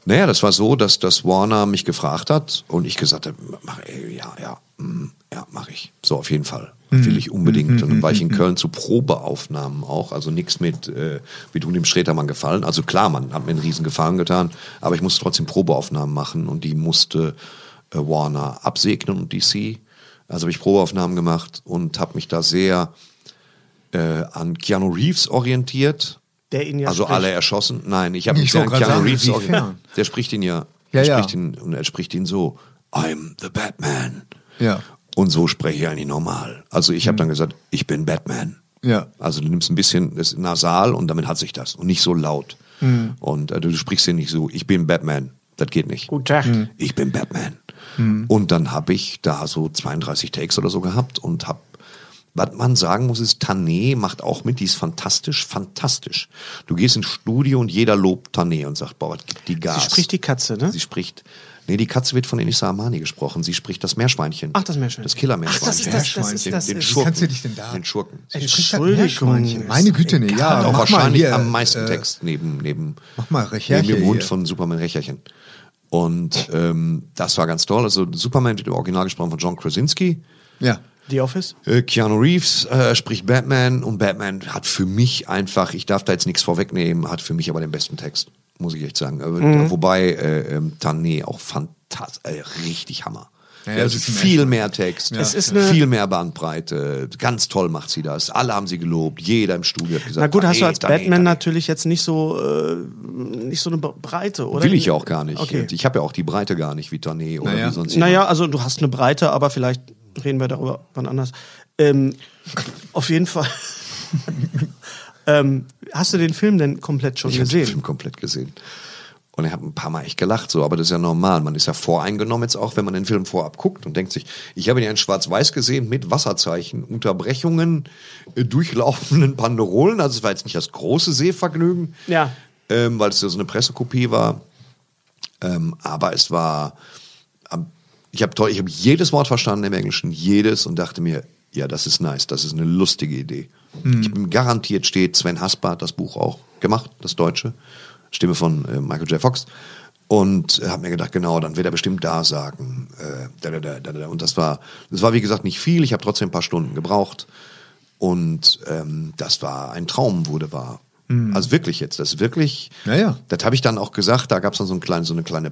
naja, das war so, dass, dass Warner mich gefragt hat und ich gesagt habe, mach, ey, ja, ja, mm, ja, mache ich. So, auf jeden Fall. Will ich unbedingt. Und dann war ich in Köln zu Probeaufnahmen auch. Also nichts mit, äh, wie tun dem Stretermann gefallen. Also klar, man hat mir einen riesen Gefallen getan, aber ich musste trotzdem Probeaufnahmen machen und die musste äh, Warner absegnen und DC. Also habe ich Probeaufnahmen gemacht und habe mich da sehr äh, an Keanu Reeves orientiert. Der ihn ja also spricht. alle erschossen. Nein, ich habe Ich mich sehr an wollte Keanu Reeves inwiefern? Der spricht ihn ja. Ja, er ja. Spricht ihn, und er spricht ihn so: I'm the Batman. Ja. Und so spreche ich eigentlich normal. Also ich habe dann gesagt, ich bin Batman. Ja. Also du nimmst ein bisschen das nasal und damit hat sich das und nicht so laut. Und äh, du sprichst ja nicht so, ich bin Batman. Das geht nicht. Guten Tag. Ich bin Batman. Und dann habe ich da so 32 Takes oder so gehabt und habe, was man sagen muss, ist, Tané macht auch mit, die ist fantastisch, fantastisch. Du gehst ins Studio und jeder lobt Tané und sagt, boah, was gibt die Gas. Sie spricht die Katze, ne? Sie spricht, nee, die Katze wird von Enisa Amani gesprochen. Sie spricht das Meerschweinchen. Ach, das Meerschweinchen. Das Killermeerschweinchen. Ach, das ist das- das ist den, das- den Wie Schurken. kannst du dich denn da- Den Schurken. Entschuldigung. Meine Güte, ne, ja. Hat auch mach wahrscheinlich mal hier, am meisten äh, Text neben, neben, mach mal Recherche neben dem Hund hier. von Superman Recherchen. Und ähm, das war ganz toll. Also Superman wird im Original gesprochen von John Krasinski. Ja. The Office? Äh, Keanu Reeves äh, spricht Batman und Batman hat für mich einfach, ich darf da jetzt nichts vorwegnehmen, hat für mich aber den besten Text, muss ich echt sagen. Mhm. Wobei äh, ähm, Tané auch fantastisch, äh, richtig Hammer. Ja, Ja, also viel mehr Text, Es ist eine- viel mehr Bandbreite. Ganz toll macht sie das. Alle haben sie gelobt. Jeder im Studio hat gesagt. Na gut, hast du Tané, als Tané, Batman Tané. natürlich jetzt nicht so, äh, nicht so eine Breite, oder? Will ich ja auch gar nicht. Okay. Ich habe ja auch die Breite gar nicht wie Tané oder Naja. wie sonst jemand. Naja, also du hast eine Breite, aber vielleicht reden wir darüber wann anders. Ähm, auf jeden Fall. ähm, hast du den Film denn komplett schon Ich habe den gesehen? Film komplett gesehen. Und ich habe ein paar Mal echt gelacht, so, aber das ist ja normal. Man ist ja voreingenommen jetzt auch, wenn man den Film vorab guckt und denkt sich, ich habe ihn ja in Schwarz-Weiß gesehen mit Wasserzeichen, Unterbrechungen, äh, durchlaufenden Panderolen. Also es war jetzt nicht das große Sehvergnügen, Ja. ähm, weil es ja so eine Pressekopie war. Ähm, aber es war, am- ich habe ich habe jedes Wort verstanden im Englischen, jedes und dachte mir, ja, das ist nice, das ist eine lustige Idee. Ich bin garantiert steht, Sven Hasper hat das Buch auch gemacht, das Deutsche, Stimme von äh, Michael J. Fox. Und äh, habe mir gedacht, genau, dann wird er bestimmt da sagen. Äh, da, da, da. Und das war, das war wie gesagt nicht viel. Ich habe trotzdem ein paar Stunden gebraucht. Und ähm, das war ein Traum, wurde wahr. Also wirklich jetzt, das ist wirklich. Ja, ja. Das habe ich dann auch gesagt. Da gab es dann so, ein klein, so eine kleine äh,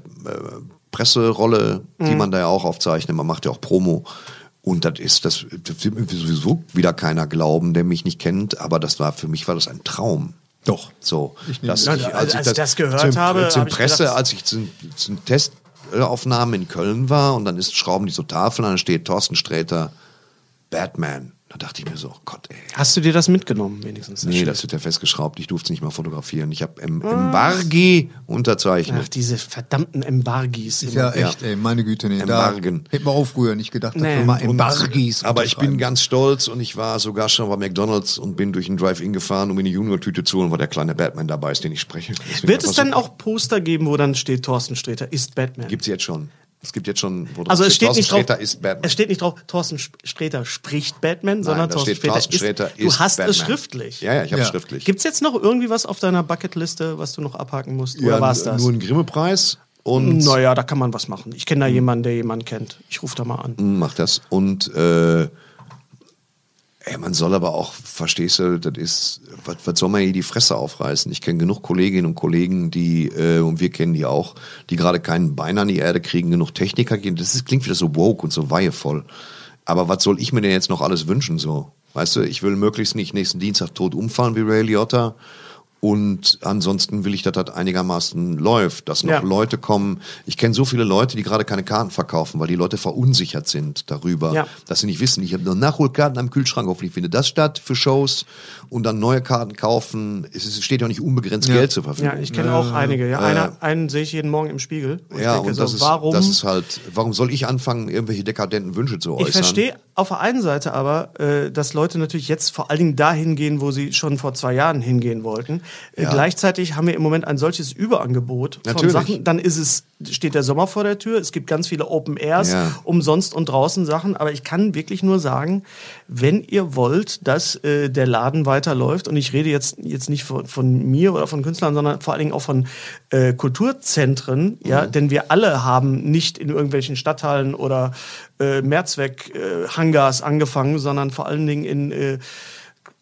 Presserolle, die man da ja auch aufzeichnet. Man macht ja auch Promo. Und das ist, das, das wird mir sowieso wieder keiner glauben, der mich nicht kennt. Aber das war, für mich war das ein Traum. Doch. So, dass Ja, als ich das gehört zum, habe, zum habe ich Presse, gedacht- als ich zum, zum Testaufnahmen in Köln war und dann ist, schrauben die so Tafeln, dann steht Thorsten Sträter, Batman. Da dachte ich mir so, oh Gott, ey. Hast du dir das mitgenommen, wenigstens? Nee, das wird ja festgeschraubt. Ich durfte es nicht mal fotografieren. Ich habe em Embargi unterzeichnet. Ach, diese verdammten Embargis. Ist ja echt, ey, meine Güte, nee. Embargen. Da hätte man auch früher nicht gedacht, dass Nee. wir mal Embargis Aber ich bin ganz stolz und ich war sogar schon bei McDonalds und bin durch ein Drive-In gefahren, um mir eine Junior-Tüte zu holen, weil der kleine Batman dabei ist, den ich spreche. Deswegen Wird es dann super. auch Poster geben, wo dann steht, Thorsten Sträter ist Batman? Gibt's jetzt schon. Es gibt jetzt schon, wo also es steht Thorsten nicht drauf, Sträter ist Batman. es steht nicht drauf, Thorsten Sträter spricht Batman, sondern da Thorsten steht Sträter, Thorsten Sträter ist, Du ist hast Batman. es schriftlich. Ja, ja, ich habe Ja. es schriftlich. Gibt es jetzt noch irgendwie was auf deiner Bucketliste, was du noch abhaken musst? ja, Oder war es das? Nur ein Grimme-Preis und Naja, da kann man was machen. Ich kenne da jemanden, der jemanden kennt. Ich rufe da mal an. macht das. Und äh, ey, man soll aber auch, verstehst du, das ist, was, was soll man hier die Fresse aufreißen? Ich kenne genug Kolleginnen und Kollegen, die, äh, und wir kennen die auch, die gerade keinen Bein an die Erde kriegen, genug Techniker gehen. Das ist, klingt wieder so woke und so weihevoll. Aber was soll ich mir denn jetzt noch alles wünschen so? Weißt du, ich will möglichst nicht nächsten Dienstag tot umfallen wie Ray Liotta. Und ansonsten will ich, dass das einigermaßen läuft, dass noch Ja. Leute kommen. Ich kenne so viele Leute, die gerade keine Karten verkaufen, weil die Leute verunsichert sind darüber, Ja. dass sie nicht wissen, ich habe noch Nachholkarten am Kühlschrank, hoffentlich findet das statt für Shows und dann neue Karten kaufen. Es steht ja auch nicht unbegrenzt Geld zur Verfügung. Ja, ich kenne auch einige. Ja, äh, einer, einen sehe ich jeden Morgen im Spiegel. ich Ja, denke und so, das, ist, warum? das ist halt, warum soll ich anfangen, irgendwelche dekadenten Wünsche zu äußern? Ich verstehe auf der einen Seite aber, äh, dass Leute natürlich jetzt vor allen Dingen dahin gehen, wo sie schon vor zwei Jahren hingehen wollten. Äh, Ja. Gleichzeitig haben wir im Moment ein solches Überangebot von Natürlich. Sachen. Dann ist es, steht der Sommer vor der Tür. Es gibt ganz viele Open Airs, Ja. umsonst und draußen Sachen. Aber ich kann wirklich nur sagen, wenn ihr wollt, dass äh, der Laden weiterläuft, und ich rede jetzt, jetzt nicht von, von mir oder von Künstlern, sondern vor allen Dingen auch von äh, Kulturzentren, ja, denn wir alle haben nicht in irgendwelchen Stadthallen oder äh, Mehrzweck-Hangars angefangen, sondern vor allen Dingen in äh,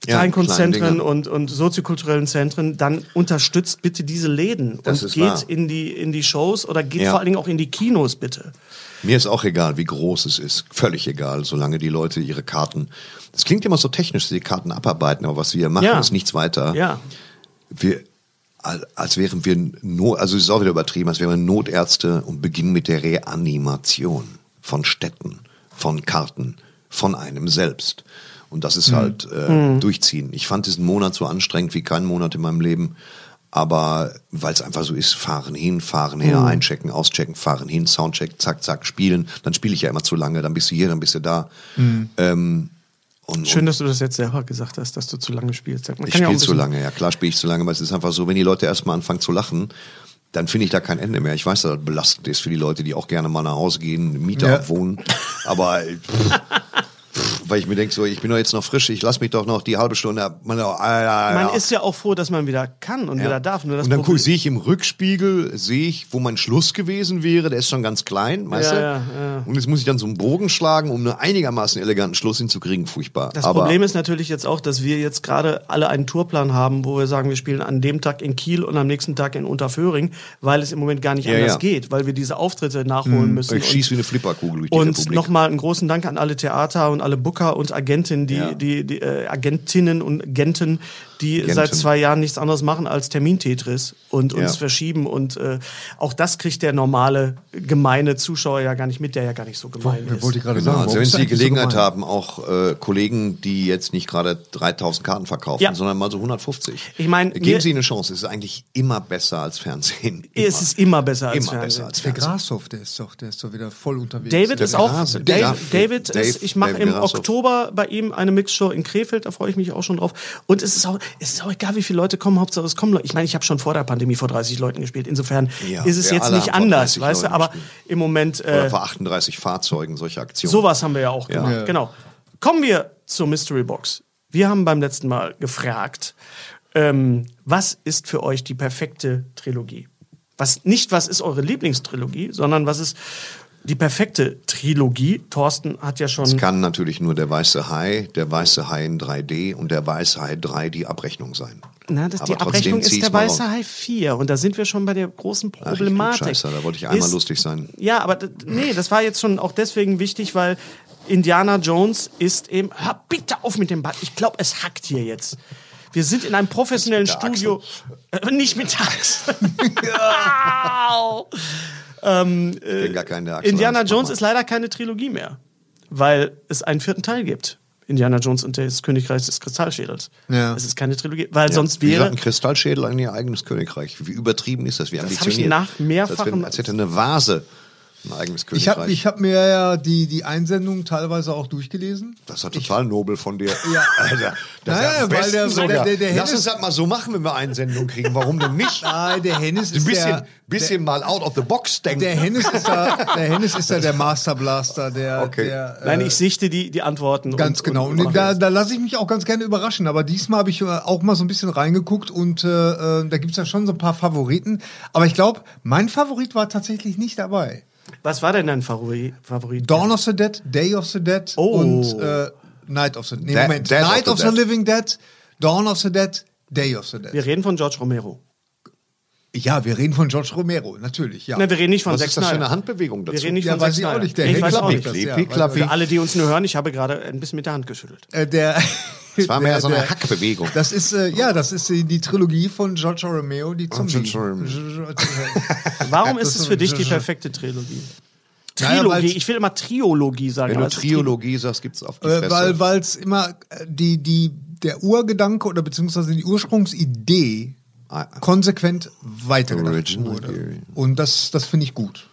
Ja, Kleinkunstzentren und, und soziokulturellen Zentren, dann unterstützt bitte diese Läden Das und geht wahr. in die, in die Shows oder geht Ja. vor allen Dingen auch in die Kinos, bitte. Mir ist auch egal, wie groß es ist. Völlig egal, solange die Leute ihre Karten. Das klingt immer so technisch, dass die Karten abarbeiten, aber was wir machen, Ja. ist nichts weiter. Ja. Wir, al- als wären wir Not, also es ist auch wieder übertrieben, als wären wir Notärzte und beginnen mit der Reanimation von Städten, von Karten, von einem selbst. Und das ist halt äh, durchziehen. Ich fand diesen Monat so anstrengend wie keinen Monat in meinem Leben. Aber weil es einfach so ist, fahren hin, fahren her, einchecken, auschecken, fahren hin, Soundcheck, zack, zack, spielen. Dann spiele ich ja immer zu lange, dann bist du hier, dann bist du da. Ähm, und, Schön, dass du das jetzt selber gesagt hast, dass du zu lange spielst. Man ich ja spiele ein zu lange, ja klar spiele ich zu lange, aber es ist einfach so, wenn die Leute erstmal anfangen zu lachen, dann finde ich da kein Ende mehr. Ich weiß, dass das belastend ist für die Leute, die auch gerne mal nach Hause gehen, eine Miete Ja. abwohnen, aber äh, pff, pff, weil ich mir denke, so, ich bin doch jetzt noch frisch, ich lass mich doch noch die halbe Stunde. ab- Man, ah, Man ist ja auch froh, dass man wieder kann und wieder darf. Nur das und dann Problem- guck, sehe ich im Rückspiegel, sehe ich, wo mein Schluss gewesen wäre, der ist schon ganz klein, weißt Ja, du? ja, ja. Und jetzt muss ich dann so einen Bogen schlagen, um einen einigermaßen eleganten Schluss hinzukriegen, furchtbar. Das aber, Problem ist natürlich jetzt auch, dass wir jetzt gerade alle einen Tourplan haben, wo wir sagen, wir spielen an dem Tag in Kiel und am nächsten Tag in Unterföhring, weil es im Moment gar nicht Ja, anders ja. geht, weil wir diese Auftritte nachholen müssen. ich schieße wie eine Flipperkugel durch die Und nochmal einen großen Dank an alle Theater und alle Booker und Agentinnen, die, Ja. die, die äh, Agentinnen und Agenten, die Agenten. seit zwei Jahren nichts anderes machen als Termintetris und uns Ja. verschieben. Und äh, auch das kriegt der normale, gemeine Zuschauer ja gar nicht mit, der ja gar nicht so gemein ist. Wollte ich gerade Genau, sagen. also wenn Sie die so Gelegenheit gemein? haben, auch äh, Kollegen, die jetzt nicht gerade 3000 Karten verkaufen, Ja. sondern mal so 150. Ich mein, Geben mir- Sie eine Chance. Es ist eigentlich immer besser als Fernsehen. Immer. Es ist immer besser als immer Fernsehen. besser als Der Fernsehen. Grashoff, der ist doch, der ist doch wieder voll unterwegs. David Der ist auch. Dave, Dave- David ist, ich mache im Grashoff. Oktober bei ihm eine Mixshow in Krefeld, da freue ich mich auch schon drauf. Und es ist auch, es ist auch egal, wie viele Leute kommen, Hauptsache es kommen Leute. Ich meine, ich habe schon vor der Pandemie vor 30 Leuten gespielt. Insofern Ja, ist es jetzt nicht anders, 30 weißt du? Aber gespielt. im Moment Oder äh, vor 38 Fahrzeugen, solche Aktionen. sowas haben wir ja auch gemacht. Ja. Genau. Kommen wir zur Mystery Box. Wir haben beim letzten Mal gefragt, ähm, was ist für euch die perfekte Trilogie? Was nicht, was ist eure Lieblingstrilogie, sondern was ist die perfekte Trilogie? Thorsten hat ja schon. Es kann natürlich nur der weiße Hai, der weiße Hai in 3D und der weiße Hai 3 die Abrechnung sein. Na, das, die Abrechnung ist der weiße. Hai 4 und da sind wir schon bei der großen Ach, ich Problematik. Scheiße, da wollte ich einmal Ist- lustig sein. Ja, aber nee, das war jetzt schon auch deswegen wichtig, weil Indiana Jones ist eben. Hör bitte auf mit dem Bad. Ich glaube, es hackt hier jetzt. Wir sind in einem professionellen Studio. Äh, nicht mit. Au. Ähm, kenn gar keinen, der Indiana Jones ist leider keine Trilogie mehr, weil es einen vierten Teil gibt. Indiana Jones und das Königreich des Kristallschädels. Ja. Es ist keine Trilogie, weil sonst Wie wäre. gesagt, ein Kristallschädel in ihr eigenes Königreich. Wie übertrieben ist das? Wie Das hab ich ambitioniert. nach mehrfachen- als hätte eine Vase ein eigenes Ich Königreich. habe ich hab mir ja die, die Einsendungen teilweise auch durchgelesen. Das ist ja total nobel von dir. Ja. Alter, das Naja, ist ja am weil der- sogar. der- der- der Lass uns das mal so machen, wenn wir Einsendung kriegen. Warum denn nicht? Nein, der Hennis Ein ist bisschen, der, bisschen mal out of the box denken. der Hennis ist da, der Hennis ist da der Master Blaster, der, Okay. der äh, Nein, ich sichte die, die Antworten. Ganz und, genau. Und, Und, da, da lasse ich mich auch ganz gerne überraschen. Aber diesmal habe ich äh, auch mal so ein bisschen reingeguckt und äh, äh, da gibt's ja schon so ein paar Favoriten. Aber ich glaube, mein Favorit war tatsächlich nicht dabei. Was war denn dein Favorit? Favorit? Dawn of the Dead, Day of the Dead Oh. und äh, Night of the nee, Dead- Moment. Dead of Night the of the. Living Dead, Dawn of the Dead, Day of the Dead. Wir reden von George Romero. Ja, wir reden von George Romero, natürlich. Ja. Nein, wir reden nicht von Was Zack ist das für eine Handbewegung dazu? Wir reden nicht Ja, von weiß Zack ich auch nicht. Der ich weiß auch nicht. das, Piep, ja. piep, klapp, Für alle, die uns nur hören, ich habe gerade ein bisschen mit der Hand geschüttelt. Äh, der, Das war mehr der- so eine der- Hackbewegung. Das ist äh, ja, das ist die, die Trilogie von George Romero, die Zombie. George Romero. Warum ist es für dich die perfekte Trilogie? Trilogie, weil's- ich will immer Triologie sagen. Wenn du Triologie sagst, gibt's auf die Äh, Fresse. weil weil es immer äh, die die der Urgedanke oder beziehungsweise die Ursprungsidee konsequent weitergedacht Original wurde. Theory. Und das das finde ich gut.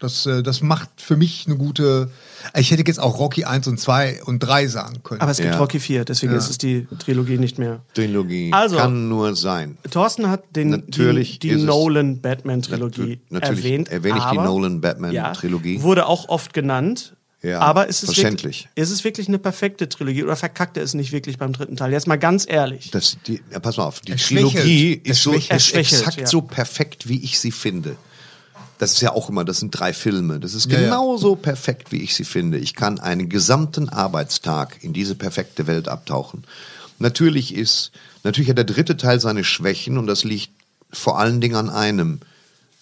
Das, äh, das macht für mich eine gute. Ich hätte jetzt auch Rocky 1 und 2 und 3 sagen können. Aber es gibt Ja. Rocky 4, deswegen ist es die Trilogie nicht mehr. Trilogie Also- kann nur sein. Thorsten hat den, Natürlich die, die ist es- Nolan-Batman-Trilogie Natürlich erwähnt. erwähne ich die aber- Nolan-Batman-Trilogie. Ja, wurde auch oft genannt. Ja, aber ist es, verständlich. wirklich, ist es wirklich eine perfekte Trilogie oder verkackt er es nicht wirklich beim dritten Teil? Jetzt mal ganz ehrlich. Das, die, ja, pass mal auf, die. Trilogie ist so ist exakt ja. so perfekt, wie ich sie finde. Das ist ja auch immer, das sind drei Filme. Das ist Ja, ja. genauso perfekt, wie ich sie finde. Ich kann einen gesamten Arbeitstag in diese perfekte Welt abtauchen. Natürlich ist, natürlich hat der dritte Teil seine Schwächen und das liegt vor allen Dingen an einem,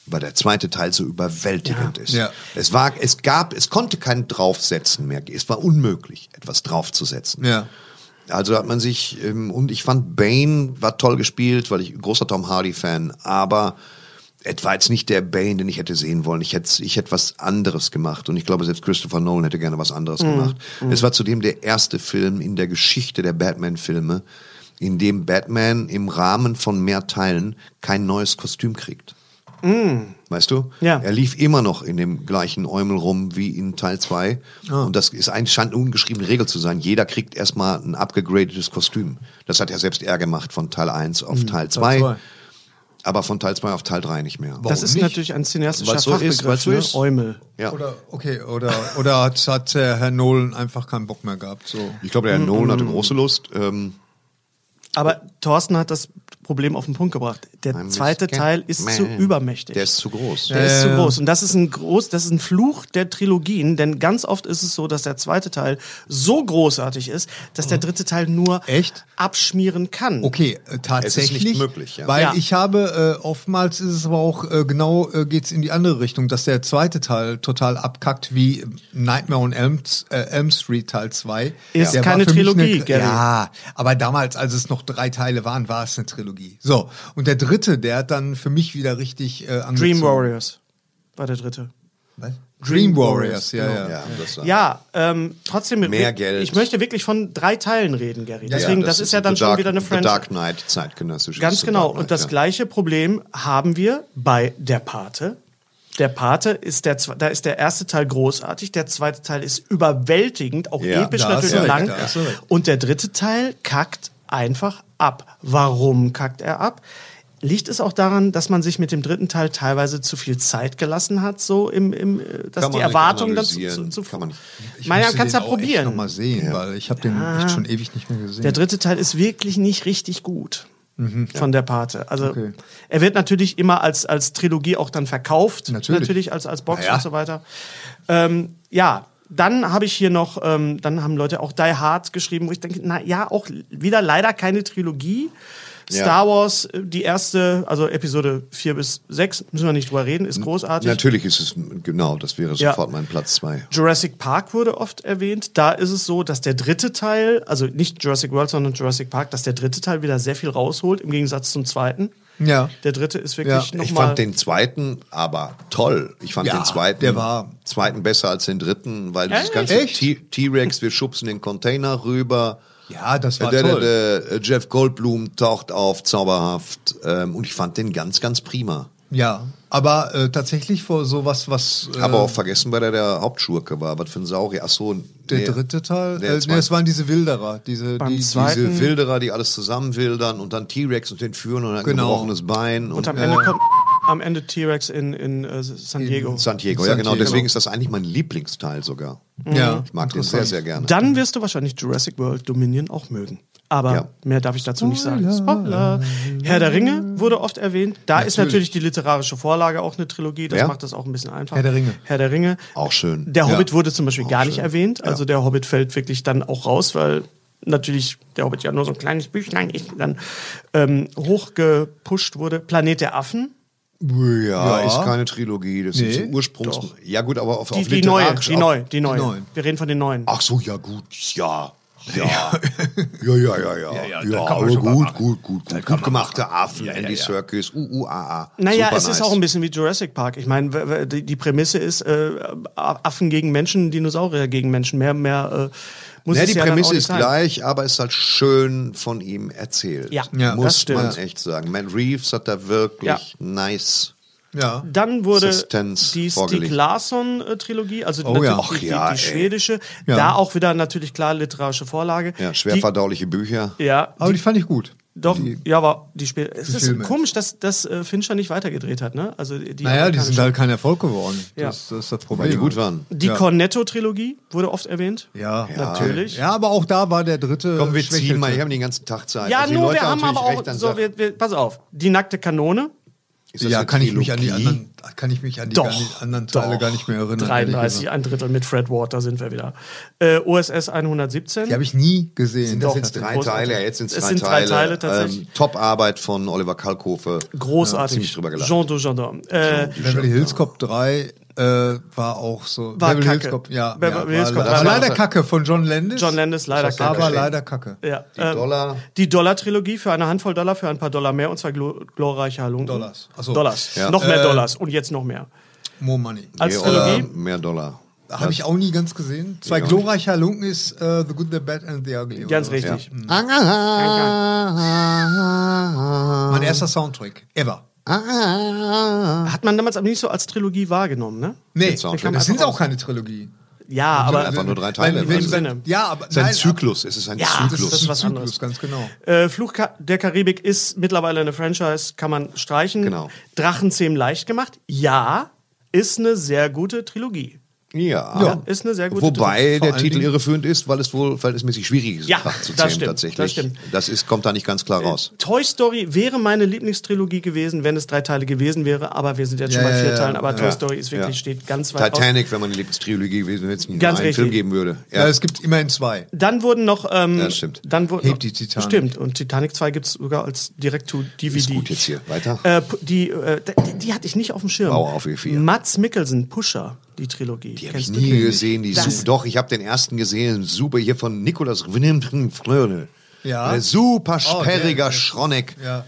weil der zweite Teil so überwältigend ist. Ja. Es war, es gab, es konnte kein Draufsetzen mehr. Es war unmöglich, etwas draufzusetzen. ja. Also hat man sich, ähm, und ich fand Bane war toll gespielt, weil ich großer Tom Hardy-Fan, aber es war jetzt nicht der Bane, den ich hätte sehen wollen. Ich hätte, ich hätte was anderes gemacht und ich glaube, selbst Christopher Nolan hätte gerne was anderes gemacht. Es war zudem der erste Film in der Geschichte der Batman-Filme, in dem Batman im Rahmen von mehr Teilen kein neues Kostüm kriegt. Weißt du? Ja. Er lief immer noch in dem gleichen Eumel rum wie in Teil 2. Und das ist ein scheint eine ungeschriebene Regel zu sein. Jeder kriegt erstmal ein abgegradetes Kostüm. Das hat ja selbst er gemacht von Teil 1 auf Teil 2. zwei. Aber von Teil 2 auf Teil 3 nicht mehr. das ist nicht? natürlich ein cineastischer so ist, Fachbegriff, weil's so ist. Eumel. Ja. Oder, okay, oder, oder hat, hat äh, Herr Nolan einfach keinen Bock mehr gehabt. So. Ich glaube, der Herr Nolan hatte große Lust. Ähm, Aber Thorsten hat das Problem auf den Punkt gebracht. Der I'm zweite Teil ist man. zu übermächtig. der ist zu groß. Der ist Ja, zu ja. groß. Und das ist ein groß, das ist ein Fluch der Trilogien, denn ganz oft ist es so, dass der zweite Teil so großartig ist, dass der dritte Teil nur Echt? abschmieren kann. Okay, äh, tatsächlich. nicht möglich, ja. Weil Ja. ich habe, äh, oftmals ist es aber auch äh, genau, äh, geht's in die andere Richtung, dass der zweite Teil total abkackt wie Nightmare on Elm, äh, Elm Street Teil 2. Ist Der keine Trilogie, eine, Gary. Ja, aber damals, als es noch drei Teile waren, war es eine Trilogie. So, und der dritte, der hat dann für mich wieder richtig äh, angezogen. Dream Warriors war der dritte. Was? Dream Warriors, ja, genau. ja. Ja, das war- Ja, ähm, trotzdem Mehr Geld. Ich möchte wirklich von drei Teilen reden, Gary. Deswegen, ja, das, ist ja dann schon Dark, wieder eine Franchise. Dark Knight zeitgenössisch. Ganz genau. Knight, Und das ja. gleiche Problem haben wir bei Der Pate. Der Pate ist der, da ist der erste Teil großartig, der zweite Teil ist überwältigend, auch episch natürlich recht, lang. Und der dritte Teil kackt einfach ab. Warum kackt er ab? Liegt es auch daran, dass man sich mit dem dritten Teil teilweise zu viel Zeit gelassen hat, so im, im äh, dass Kann die man nicht Erwartungen dann zu, analysieren, zu, kann man nicht. Ich Meine, müsste kannst den ja auch echt probieren. noch mal sehen, weil ich habe den echt schon ewig nicht mehr gesehen. Der dritte Teil ist wirklich nicht richtig gut von der Pate. Also Okay. er wird natürlich immer als, als Trilogie auch dann verkauft, Natürlich. als, als Box ja. und so weiter. Ähm, ja, dann habe ich hier noch, ähm, dann haben Leute auch Die Hard geschrieben, wo ich denke, na ja, auch wieder leider keine Trilogie. Ja. Star Wars, äh, die erste, also Episode 4 bis 6, müssen wir nicht drüber reden, ist großartig. Natürlich ist es, genau, das wäre Ja. sofort mein Platz 2. Jurassic Park wurde oft erwähnt. Da ist es so, dass der dritte Teil, also nicht Jurassic World, sondern Jurassic Park, dass der dritte Teil wieder sehr viel rausholt, im Gegensatz zum zweiten. Ja. Der dritte ist wirklich Ja, noch Ich fand den zweiten aber toll. Ich fand Ja, den zweiten, der war- zweiten besser als den dritten, weil dieses Echt? ganze T-Rex, wir schubsen den Container rüber. Ja, das war der, toll. Der, der, Jeff Goldblum taucht auf, zauberhaft. Ähm, und ich fand den ganz, ganz prima. Ja, aber äh, tatsächlich vor sowas, was äh, Aber auch vergessen, weil er der Hauptschurke war. Was für ein Saurier. Ach so, der nee, dritte Teil, der äh, nee, es waren diese Wilderer, diese die, Diese Wilderer, die alles zusammenwildern und dann T-Rex und den führen und ein Genau. gebrochenes Bein. Und, Und am Ende kommt am Ende T-Rex in, in äh, San Diego. San Diego, ja genau. Deswegen ist das eigentlich mein Lieblingsteil sogar. die, ja, Ich mag den sehr, sehr gerne. Dann wirst du wahrscheinlich Jurassic World Dominion auch mögen. Aber Ja. mehr darf ich dazu nicht sagen. Spoiler. Herr der Ringe wurde oft erwähnt. Da ist natürlich die literarische Vorlage auch eine Trilogie. Das Ja. macht das auch ein bisschen einfacher. Herr der Ringe. Herr der Ringe. Auch schön. Der Ja. Hobbit wurde zum Beispiel gar nicht erwähnt. Also der Hobbit fällt wirklich dann auch raus, weil natürlich der Hobbit ja nur so ein kleines Büchlein ist, dann ähm, hochgepusht wurde. Planet der Affen. Ja, Ja. ist keine Trilogie. Das Nee, ist ein Ursprungs. doch. Ja, gut, aber auf, Die, auf die neue, die neue, die neue. Wir reden von den neuen. Ach so, ja, gut. Ja. Ja. Ja, ja, ja, ja. Ja, man aber gut, machen. gut, gut, gut. Gut gemachte Affen, Andy Serkis, UUAA. Naja, Super es ist auch ein bisschen wie Jurassic Park. Ich meine, die Prämisse ist äh, Affen gegen Menschen, Dinosaurier gegen Menschen. Mehr, mehr äh, muss Ja, es die ja Prämisse ist sein. gleich, aber ist halt schön von ihm erzählt. Ja, Ja, muss man echt sagen. Matt Reeves hat da wirklich Ja. nice Ja. Dann wurde Sustenance die Stieg vorgelegt. Larsson-Trilogie, also Oh natürlich ja. die, die, ja, die schwedische. Ja. Da auch wieder natürlich klar literarische Vorlage. Ja, schwer verdauliche Bücher. Die, ja, Aber die fand ich gut. Doch, Die, ja, aber die Spiel. Es ist Filme. komisch, dass, dass äh, Fincher nicht weitergedreht hat, ne? Also die naja, die sind halt kein Erfolg geworden. Ja. Das, das ist das Problem. Weil die gut waren. Die Ja. Cornetto-Trilogie wurde oft erwähnt. Ja. Natürlich. Ja, aber auch da war der dritte. Komm, wir ziehen mal, ich habe den ganzen Tag Zeit. Ja, Also die nur Leute wir haben aber auch. So, wir, wir, pass auf. Die nackte Kanone. Das Ja, kann ich mich an die anderen, kann ich mich an die, Doch. anderen Teile doch. gar nicht mehr erinnern. ehrlich 33, gesagt. ein Drittel mit Fred Ward, da sind wir wieder. Äh, OSS 117. Die habe ich nie gesehen. Sind das jetzt drei. Teile? Ja, jetzt sind es drei sind drei Teile. Teile tatsächlich. Ähm, Top-Arbeit von Oliver Kalkofe. Großartig. ziemlich drüber gelacht. Jean Dujardin. Äh, Beverly Hills Cop 3 äh, war auch so. War Beverly Hills Kacke. Cop, ja. Beverly ja, Hills war, Cop war 3 war leider Kacke von John Landis. John Landis, leider Kacke. Aber leider Kacke. Ja, Die ähm, Dollar. Die Dollar-Trilogie für eine Handvoll Dollar, für ein paar Dollar mehr und zwei glo glorreiche Halunken. Dollars. Ach so. Dollars. Ja. Noch mehr Äh, Dollars und jetzt noch mehr. More Money. Als Nee, Trilogie? mehr Dollar. Habe ich auch nie ganz gesehen. Zwei auch glorreiche Halunken ist äh, The Good, The Bad and The Ugly. Ganz oder was? richtig. Mein erster Soundtrack ever. Hat man damals aber nicht so als Trilogie wahrgenommen, ne? Nee, das sind auch keine Trilogie. Ja, aber Einfach nur drei Teile. Wenn, Sinne. wenn, ja, aber Es ist ein nein, Zyklus. Es ist ein Ja, Das Zyklus. ist, ist was Zyklus, anderes. ganz genau. äh, Fluch der Karibik ist mittlerweile eine Franchise, kann man streichen. Genau. Drachenzähmen leicht gemacht. Ja, ist eine sehr gute Trilogie. Ja. Ja, ist eine sehr gute Wobei der Titel Dingen- irreführend ist, weil es wohl verhältnismäßig schwierig ist, Ja, zu das zähmen stimmt, tatsächlich. das stimmt. Das ist, kommt da nicht ganz klar raus. Toy Story wäre meine Lieblingstrilogie gewesen, wenn es drei Teile gewesen wäre, aber wir sind jetzt schon Ja, bei vier ja. Teilen, aber. Toy Story ist wirklich, steht ganz weit Titanic, wenn man die Lieblingstrilogie gewesen wäre, wenn es einen richtig. Film geben würde. Ja, es gibt immerhin zwei. Dann wurden noch. Ähm, Ja, stimmt. Dann wurden Hebt die Titanic. Stimmt. Und Titanic 2 gibt es sogar als Direct-to-DVD. Ist gut jetzt hier. Weiter. Äh, die, äh, die, die hatte ich nicht auf dem Schirm. Bauer auf E4. Mats Mikkelsen, Pusher, die Trilogie. Die habe ich nie gesehen. Die super, doch, ich habe den ersten gesehen. Super, hier von Nikolaus Fröne. Ja. Ein super Oh, sperriger der- Schronneck. Ja.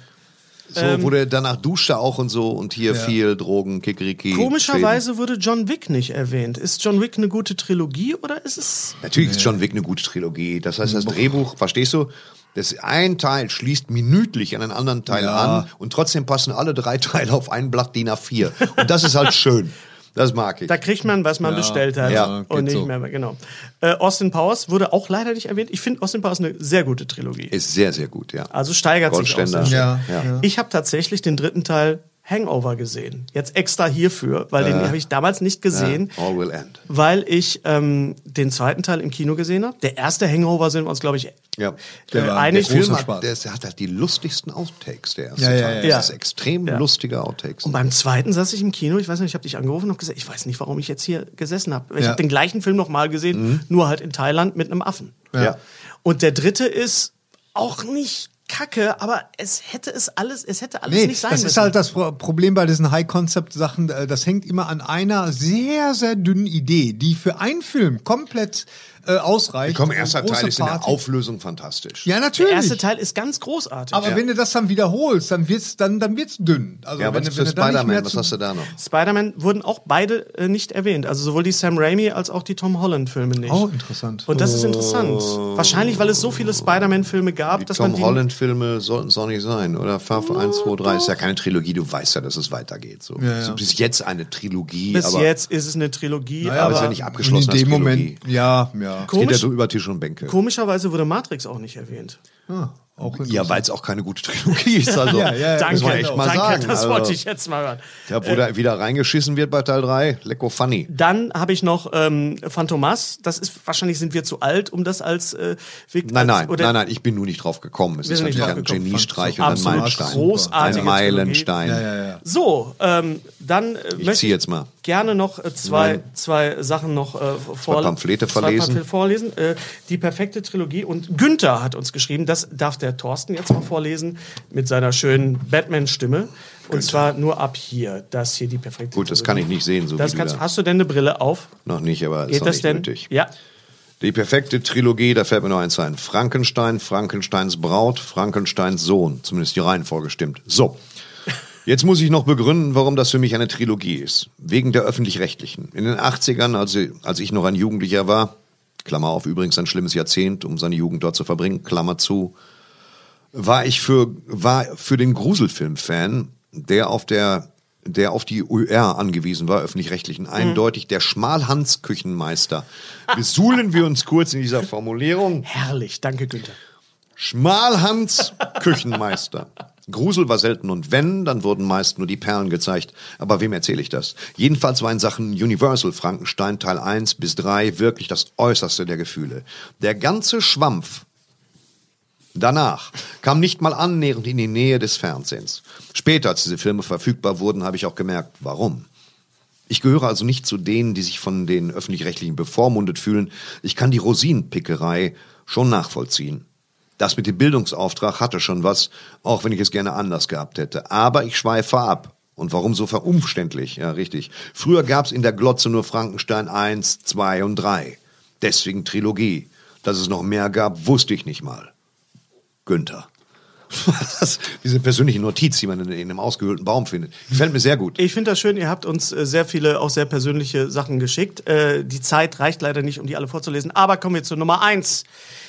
So, Ähm, wo der danach duschte auch und so und hier Ja. viel Drogen, Kikeriki. Komischerweise wurde John Wick nicht erwähnt. Ist John Wick eine gute Trilogie oder ist es. Schweden. Natürlich ist John Wick eine gute Trilogie. Das heißt, das Drehbuch, verstehst du? Das ein Teil schließt minütlich an einen anderen Teil Ja. an und trotzdem passen alle drei Teile auf ein Blatt DIN A4. Und das ist halt schön. Das mag ich. Da kriegt man, was man bestellt hat. ja, und nicht so. mehr, genau. Äh, Austin Powers wurde auch leider nicht erwähnt. Ich finde Austin Powers eine sehr gute Trilogie. Ist sehr, sehr gut, ja. Also steigert sich sehr Ja, ja. Ich habe tatsächlich den dritten Teil Hangover gesehen. Jetzt extra hierfür, weil den habe ich damals nicht gesehen, All will end. weil ich ähm, den zweiten Teil im Kino gesehen habe. Der erste Hangover sind wir uns, glaube ich, Ja. äh, war- einig. der Film hat, der, ist- der hat halt die lustigsten Outtakes, der erste Ja, ja, Teil. ja, Das ja. ist extrem Ja. lustige Outtakes. Und beim zweiten saß ich im Kino, ich weiß nicht, ich habe dich angerufen und gesagt, ich weiß nicht, warum ich jetzt hier gesessen habe. Ich Ja. habe den gleichen Film nochmal gesehen, nur halt in Thailand mit einem Affen. Ja. Und der dritte ist auch nicht kacke, aber es hätte es alles, es hätte alles Nee, nicht sein das müssen. ist halt das Pro- Problem bei diesen High-Concept-Sachen. äh, Das hängt immer an einer sehr, sehr dünnen Idee, die für einen Film komplett äh, ausreicht. Komm, erster Teil ist in der Party- Auflösung fantastisch. Ja, der natürlich. erste Teil ist ganz großartig. aber wenn du das dann wiederholst, dann wird's dann dann wird's dünn. Also Ja, wenn, was wenn Spider-Man? Was hast du da noch? Spider-Man wurden auch beide äh, nicht erwähnt. Also sowohl die Sam Raimi als auch die Tom Holland-Filme nicht. Oh, interessant. Und das ist interessant. Wahrscheinlich, weil es so viele Spider-Man-Filme gab, Die dass man Tom die Holland-Filme sollten es auch nicht sein, oder? Far 1, 2, 3 ist ja keine Trilogie, du weißt ja, dass es weitergeht. So. Ja, ja. So bis jetzt eine Trilogie, Bis aber jetzt ist es eine Trilogie, Naja, aber ist ja nicht abgeschlossen in dem als Moment, Trilogie. ja, ja. Es geht ja Komisch- so über Tisch und Bänke. komischerweise wurde Matrix auch nicht erwähnt. Ah, Ja, weil es auch keine gute Trilogie ist. Also, Ja, ja, ja. Danke, muss man echt mal danke, sagen. das also, wollte ich jetzt mal hören. Da, wo da wieder reingeschissen wird bei Teil 3, lecko funny. Dann habe ich noch ähm, Phantomas. Das ist wahrscheinlich sind wir zu alt, um das als äh, Weg- Nein, nein, oder- nein, nein, ich bin nur nicht drauf gekommen. Es ist natürlich ein gekommen. Geniestreich und ein Meilenstein. Ein Meilenstein. Ja, ja, ja. So, ähm, dann äh, Ich möchte zieh jetzt mal. Gerne noch äh, zwei, Nein. zwei Sachen noch äh, vor, Pamphlete. Pamphlete vorlesen. Äh, die perfekte Trilogie und Günther hat uns geschrieben, das darf der Thorsten jetzt mal vorlesen mit seiner schönen Batman-Stimme. Und zwar nur ab hier. Das hier die perfekte Gut, das kann ich nicht sehen, so das wie du kannst, da. Hast du denn eine Brille auf? Noch nicht, aber ist Geht auch das nicht denn? nötig. Ja. Die perfekte Trilogie, da fällt mir noch eins ein. Frankenstein, Frankensteins Braut, Frankensteins Sohn. Zumindest die Reihenfolge stimmt. So. Jetzt muss ich noch begründen, warum das für mich eine Trilogie ist. Wegen der öffentlich-rechtlichen. In den 80ern, als, als ich noch ein Jugendlicher war, Klammer auf, übrigens ein schlimmes Jahrzehnt, um seine Jugend dort zu verbringen, Klammer zu, war ich für, war für den Gruselfilm-Fan, der auf der der auf die UR angewiesen war, öffentlich-rechtlichen, Mhm. eindeutig der Schmalhans-Küchenmeister. Besuhlen wir uns kurz in dieser Formulierung. Herrlich, danke Günther. Schmalhans Küchenmeister. Grusel war selten und wenn, dann wurden meist nur die Perlen gezeigt. Aber wem erzähle ich das? Jedenfalls war in Sachen Universal Frankenstein Teil 1 bis 3 wirklich das Äußerste der Gefühle. Der ganze Schwampf Danach kam nicht mal annähernd in die Nähe des Fernsehens. Später, als diese Filme verfügbar wurden, habe ich auch gemerkt, warum. Ich gehöre also nicht zu denen, die sich von den öffentlich-rechtlichen bevormundet fühlen. Ich kann die Rosinenpickerei schon nachvollziehen. Das mit dem Bildungsauftrag hatte schon was, auch wenn ich es gerne anders gehabt hätte. Aber ich schweife ab. Und warum so verumständlich? Ja, richtig. Früher gab's in der Glotze nur Frankenstein 1, 2 und 3. Deswegen Trilogie. Dass es noch mehr gab, wusste ich nicht mal. Günther. Das, diese persönliche Notiz, die man in, in einem ausgehöhlten Baum findet. Gefällt mir sehr gut. Ich finde das schön, ihr habt uns äh, sehr viele, auch sehr persönliche Sachen geschickt. Äh, die Zeit reicht leider nicht, um die alle vorzulesen. Aber kommen wir zu Nummer eins.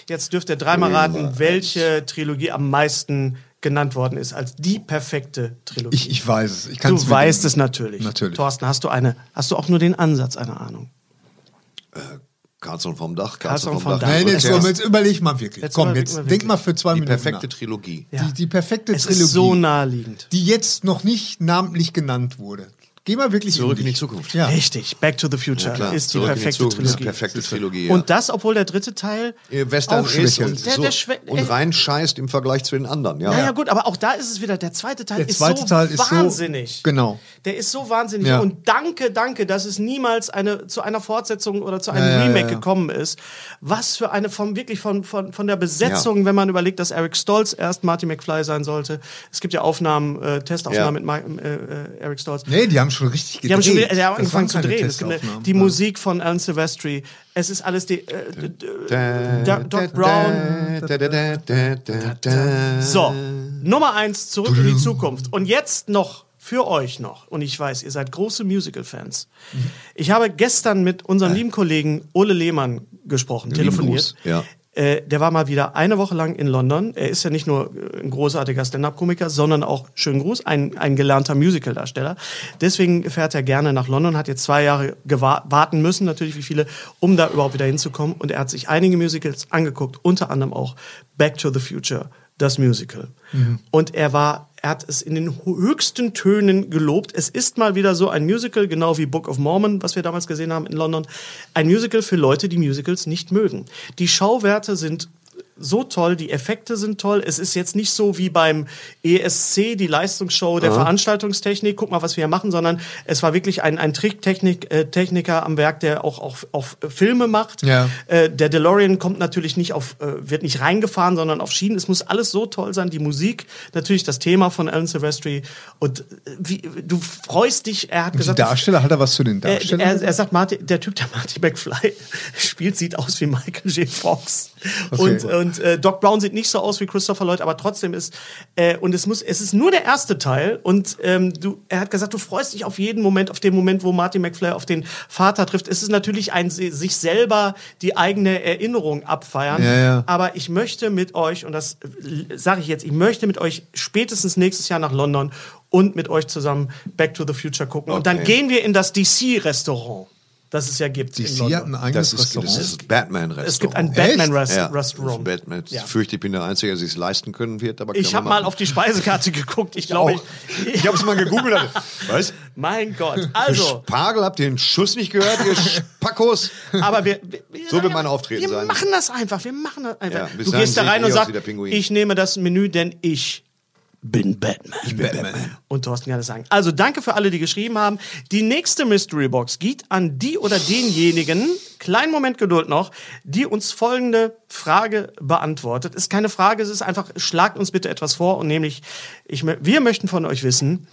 Jetzt dürft ihr dreimal raten, welche Trilogie am meisten genannt worden ist als die perfekte Trilogie. Ich, ich weiß es. Ich du weißt dem- es natürlich. Natürlich. Thorsten, hast du eine, hast du auch nur den Ansatz einer Ahnung? Karlsson vom Dach, Karlsson vom Dach. Dach. Nein, jetzt, jetzt überleg mal wirklich. Jetzt Komm, jetzt denk wirklich. mal für zwei Die Minuten perfekte nach. Trilogie. Ja. Die, die perfekte Es Trilogie, ist so naheliegend. die jetzt noch nicht namentlich genannt wurde. Geh mal wirklich Zurück in die. Zukunft. Ja. Richtig. Back to the Future Klar, ist die zurück die perfekte die Trilogie. perfekte Trilogie. Ja. Und das, obwohl der dritte Teil Äh, Western auch ist schwächelt. und, Der- so, der schwä- und rein scheißt im Vergleich zu den anderen. Ja, Ja, ja, gut, aber auch da ist es wieder, der zweite Teil Der ist zweite so Teil ist so- wahnsinnig. genau. Der ist so wahnsinnig. Ja. Und danke, danke, dass es niemals eine, zu einer Fortsetzung oder zu einem Ja, ja, Remake ja, ja. gekommen ist. Was für eine, vom, wirklich von, von, von der Besetzung, wenn man überlegt, dass Eric Stolz erst Marty McFly sein sollte. Es gibt ja Aufnahmen, äh, Testaufnahmen Ja. mit Ma- äh, äh, Eric Stolz. Nee, die haben schon richtig gedreht. Die haben schon wieder, die haben angefangen zu drehen. Eine, die Ja. Musik von Alan Silvestri. Es ist alles die, äh, Da, Doc- Brown. So, Nummer eins, zurück in die Zukunft. Und jetzt noch für euch noch, und ich weiß, ihr seid große Musical-Fans. Ich habe gestern mit unserem lieben Kollegen Ole Lehmann gesprochen, telefoniert. Ja. Äh, der war mal wieder eine Woche lang in London. Er ist ja nicht nur äh, ein großartiger Stand-Up-Komiker, sondern auch, schönen Gruß, ein, ein gelernter Musical-Darsteller. Deswegen fährt er gerne nach London, hat jetzt zwei Jahre warten müssen, natürlich wie viele, um da überhaupt wieder hinzukommen. Und er hat sich einige Musicals angeguckt, unter anderem auch Back to the Future, das Musical. Und er war, er hat es in den höchsten Tönen gelobt. Es ist mal wieder so ein Musical, genau wie Book of Mormon, was wir damals gesehen haben in London. Ein Musical für Leute, die Musicals nicht mögen. Die Schauwerte sind so toll, die Effekte sind toll. Es ist jetzt nicht so wie beim ESC, die Leistungsshow der Veranstaltungstechnik, guck mal, was wir hier machen, sondern es war wirklich ein, ein Tricktechniker äh, am Werk, der auch, auch, auch Filme macht. Ja. Äh, der DeLorean kommt natürlich nicht auf, äh, wird nicht reingefahren, sondern auf Schienen. Es muss alles so toll sein. Die Musik, natürlich das Thema von Alan Silvestri. Und äh, wie, du freust dich, er hat Die gesagt, Darsteller, hat er was zu den er, Darstellern? er, er sagt, Martin, der Typ, der Marty McFly spielt, sieht aus wie Michael J. Fox. Und, und äh, Doc Brown sieht nicht so aus wie Christopher Lloyd, aber trotzdem ist, äh, und es muss, es ist nur der erste Teil. Und ähm, du, er hat gesagt, du freust dich auf jeden Moment, auf den Moment, wo Marty McFly auf den Vater trifft. Es ist natürlich ein sich selber die eigene Erinnerung abfeiern. Ja, ja. Aber ich möchte mit euch, und das sage ich jetzt, ich möchte mit euch spätestens nächstes Jahr nach London und mit euch zusammen Back to the Future gucken. Und dann Okay. gehen wir in das DC-Restaurant, das es ja gibt. in DC London. hat ein eigenes Das ist, das Restaurant. ist Batman-Restaurant. es gibt ein? Batman-Restaurant. ja, Batman. Ich fürchte, ich bin der Einzige, der sich leisten können wird. Aber Ich habe wir mal auf die Speisekarte geguckt. Ich glaube, auch. Ich habe es mal gegoogelt. Was? mein Gott. Also, Spargel, habt ihr den Schuss nicht gehört, ihr Spackos? aber wir, wir wir So wird mein Auftreten wir sein. machen das einfach. Wir machen das einfach. Ja, du gehst da ich rein und sagst, wie der Pinguin. ich nehme das Menü, denn ich bin Batman. Ich bin Batman. Und Thorsten kann es sagen. Also danke für alle, die geschrieben haben. Die nächste Mystery Box geht an die oder denjenigen, kleinen Moment Geduld noch, die uns folgende Frage beantwortet. Ist keine Frage, es ist einfach, schlagt uns bitte etwas vor und nämlich, ich, wir möchten von euch wissen,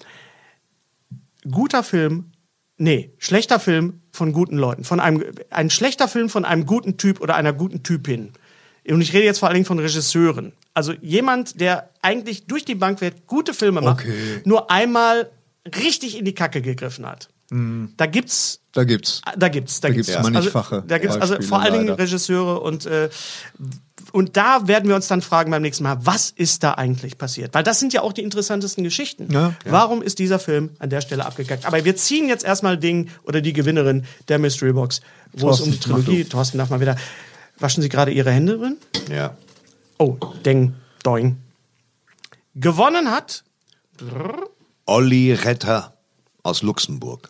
guter Film, nee, schlechter Film von guten Leuten, von einem, ein schlechter Film von einem guten Typ oder einer guten Typin. Und ich rede jetzt vor allen Dingen von Regisseuren. Also jemand, der eigentlich durch die Bank wird, gute Filme macht, Okay. nur einmal richtig in die Kacke gegriffen hat. Da gibt's Da gibt's. Da gibt's, da, Da gibt's, gibt's mannigfache Also, da gibt's also vor allen Dingen. Regisseure und äh, und da werden wir uns dann fragen beim nächsten Mal, was ist da eigentlich passiert? Weil das sind ja auch die interessantesten Geschichten. Ja. Warum ist dieser Film an der Stelle abgekackt? Aber wir ziehen jetzt erstmal Ding oder die Gewinnerin der Mystery Box, wo es um die Thorsten, Trilogie, Thorsten darf mal wieder. Waschen Sie gerade Ihre Hände drin? Ja. Oh, Ding, Doing. Gewonnen hat. Olli Retter aus Luxemburg.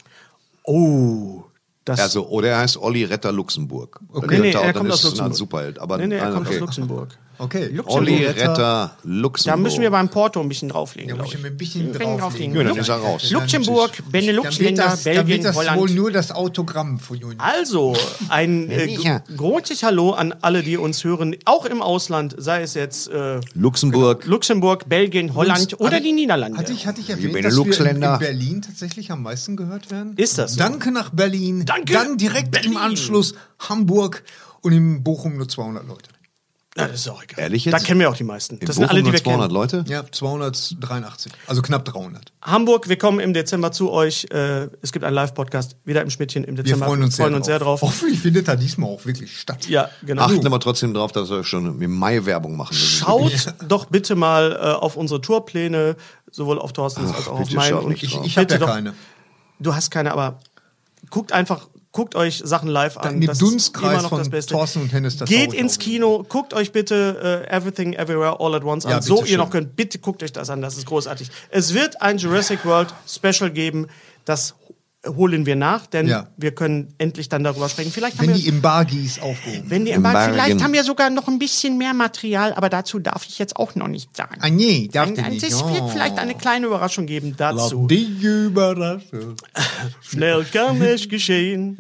Oh, das. Also, oder er heißt Olli Retter Luxemburg. nee, Dann nee, auch- er kommt aus Luxemburg. Superheld. Aber nee, nee, er nein, kommt okay. aus Luxemburg. Okay. Olli Retter Luxemburg. Da müssen wir beim Porto ein bisschen drauflegen. Da muss ich ein bisschen drauflegen. Ja, dann ist er raus. Luxemburg, Benelux-Länder, das, dann wird Belgien, das wohl Holland. nur das Autogramm von Ihnen. Also, ein äh, großes Hallo an alle, die uns hören, auch im Ausland, sei es jetzt äh, Luxemburg. Luxemburg, Belgien, Holland oder Hatte- die Niederlande. Hatte ich, hatte ich Die erwähnt, dass wir in Berlin tatsächlich am meisten gehört werden? Ist das so? Danke nach Berlin. Danke, Dann direkt Berlin. im Anschluss Hamburg und in Bochum nur 200 Leute. Na, das ist auch egal. Ehrlich jetzt? Da kennen wir auch die meisten. In Das sind Bochum alle, die wir 200 kennen. Leute? Ja, 283. Also knapp 300. Hamburg, wir kommen im Dezember zu euch. Äh, es gibt einen Live-Podcast, wieder im Schmidtchen im Wir Dezember. freuen uns, freuen uns sehr drauf. Hoffentlich findet er diesmal auch wirklich statt. Ja, genau. Achten aber trotzdem drauf, dass wir schon im Mai Werbung machen. Schaut doch bitte mal äh, auf unsere Tourpläne, sowohl auf Thorstens als auch auf meinen. Und Ich, drauf. ich habe ja doch. keine. Du hast keine, aber guckt einfach, guckt euch Sachen live an. Das Dunstkreis ist immer noch von das Beste. Thorsten und Hennes, das Geht ins. Kino, guckt euch bitte äh, Everything Everywhere All at Once an. Ja, so bitte ihr noch könnt. Bitte guckt euch das an, das ist großartig. Es wird ein Jurassic World Special geben, das holen wir nach, denn Ja. wir können endlich dann darüber sprechen. Vielleicht Wenn haben die wir, Embargis aufgehoben wenn die vielleicht haben wir sogar noch ein bisschen mehr Material, aber dazu darf ich jetzt auch noch nicht sagen. Ah, nee, darf Ein- ich ein- nicht. Es wird vielleicht eine kleine Überraschung geben dazu. Die Überraschung. Schnell kann es geschehen.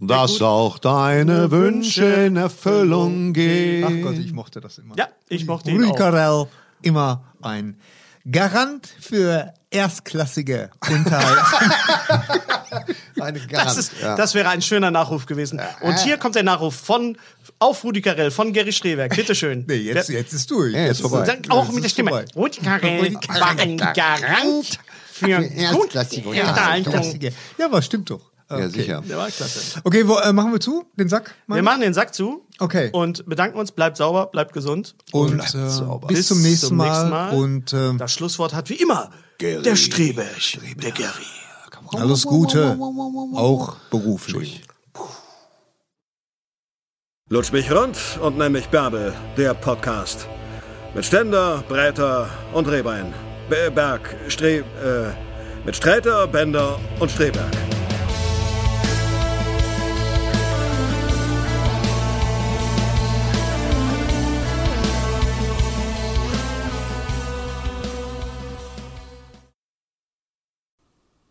Dass auch deine Wünsche in Erfüllung Ach gehen. Gott, ich mochte das immer. Ja, ich mochte ihn auch. Carell, immer ein Garant für erstklassige Unterhaltung. Das, ist, ja. das wäre ein schöner Nachruf gewesen. Und hier kommt der Nachruf von auf Rudi Carell, von Gary Streberg. Bitte schön. nee, jetzt, jetzt ist durch. Ja, jetzt vorbei. Dann auch Jetzt mit der Stimme. vorbei. Rudi Carell war ein Garant für erstklassige. Erstklassige. Ja, aber stimmt doch. Ja, Okay. sicher. Der war klasse. Okay, wo, äh, machen wir zu? Den Sack? Wir machen den Sack zu. Okay. Und bedanken uns. Bleibt sauber, bleibt gesund. Und Bleibt äh, sauber. bis, zum nächsten Mal. Und äh, Das Schlusswort hat wie immer der Streberg, der Gary. Alles Gute, auch beruflich. Lutsch mich rund und nenn mich Bärbel, der Podcast. Mit Ständer, Breiter und Rehbein. Be- Berg, Stre... Äh, mit Sträter, Bender und Streberg.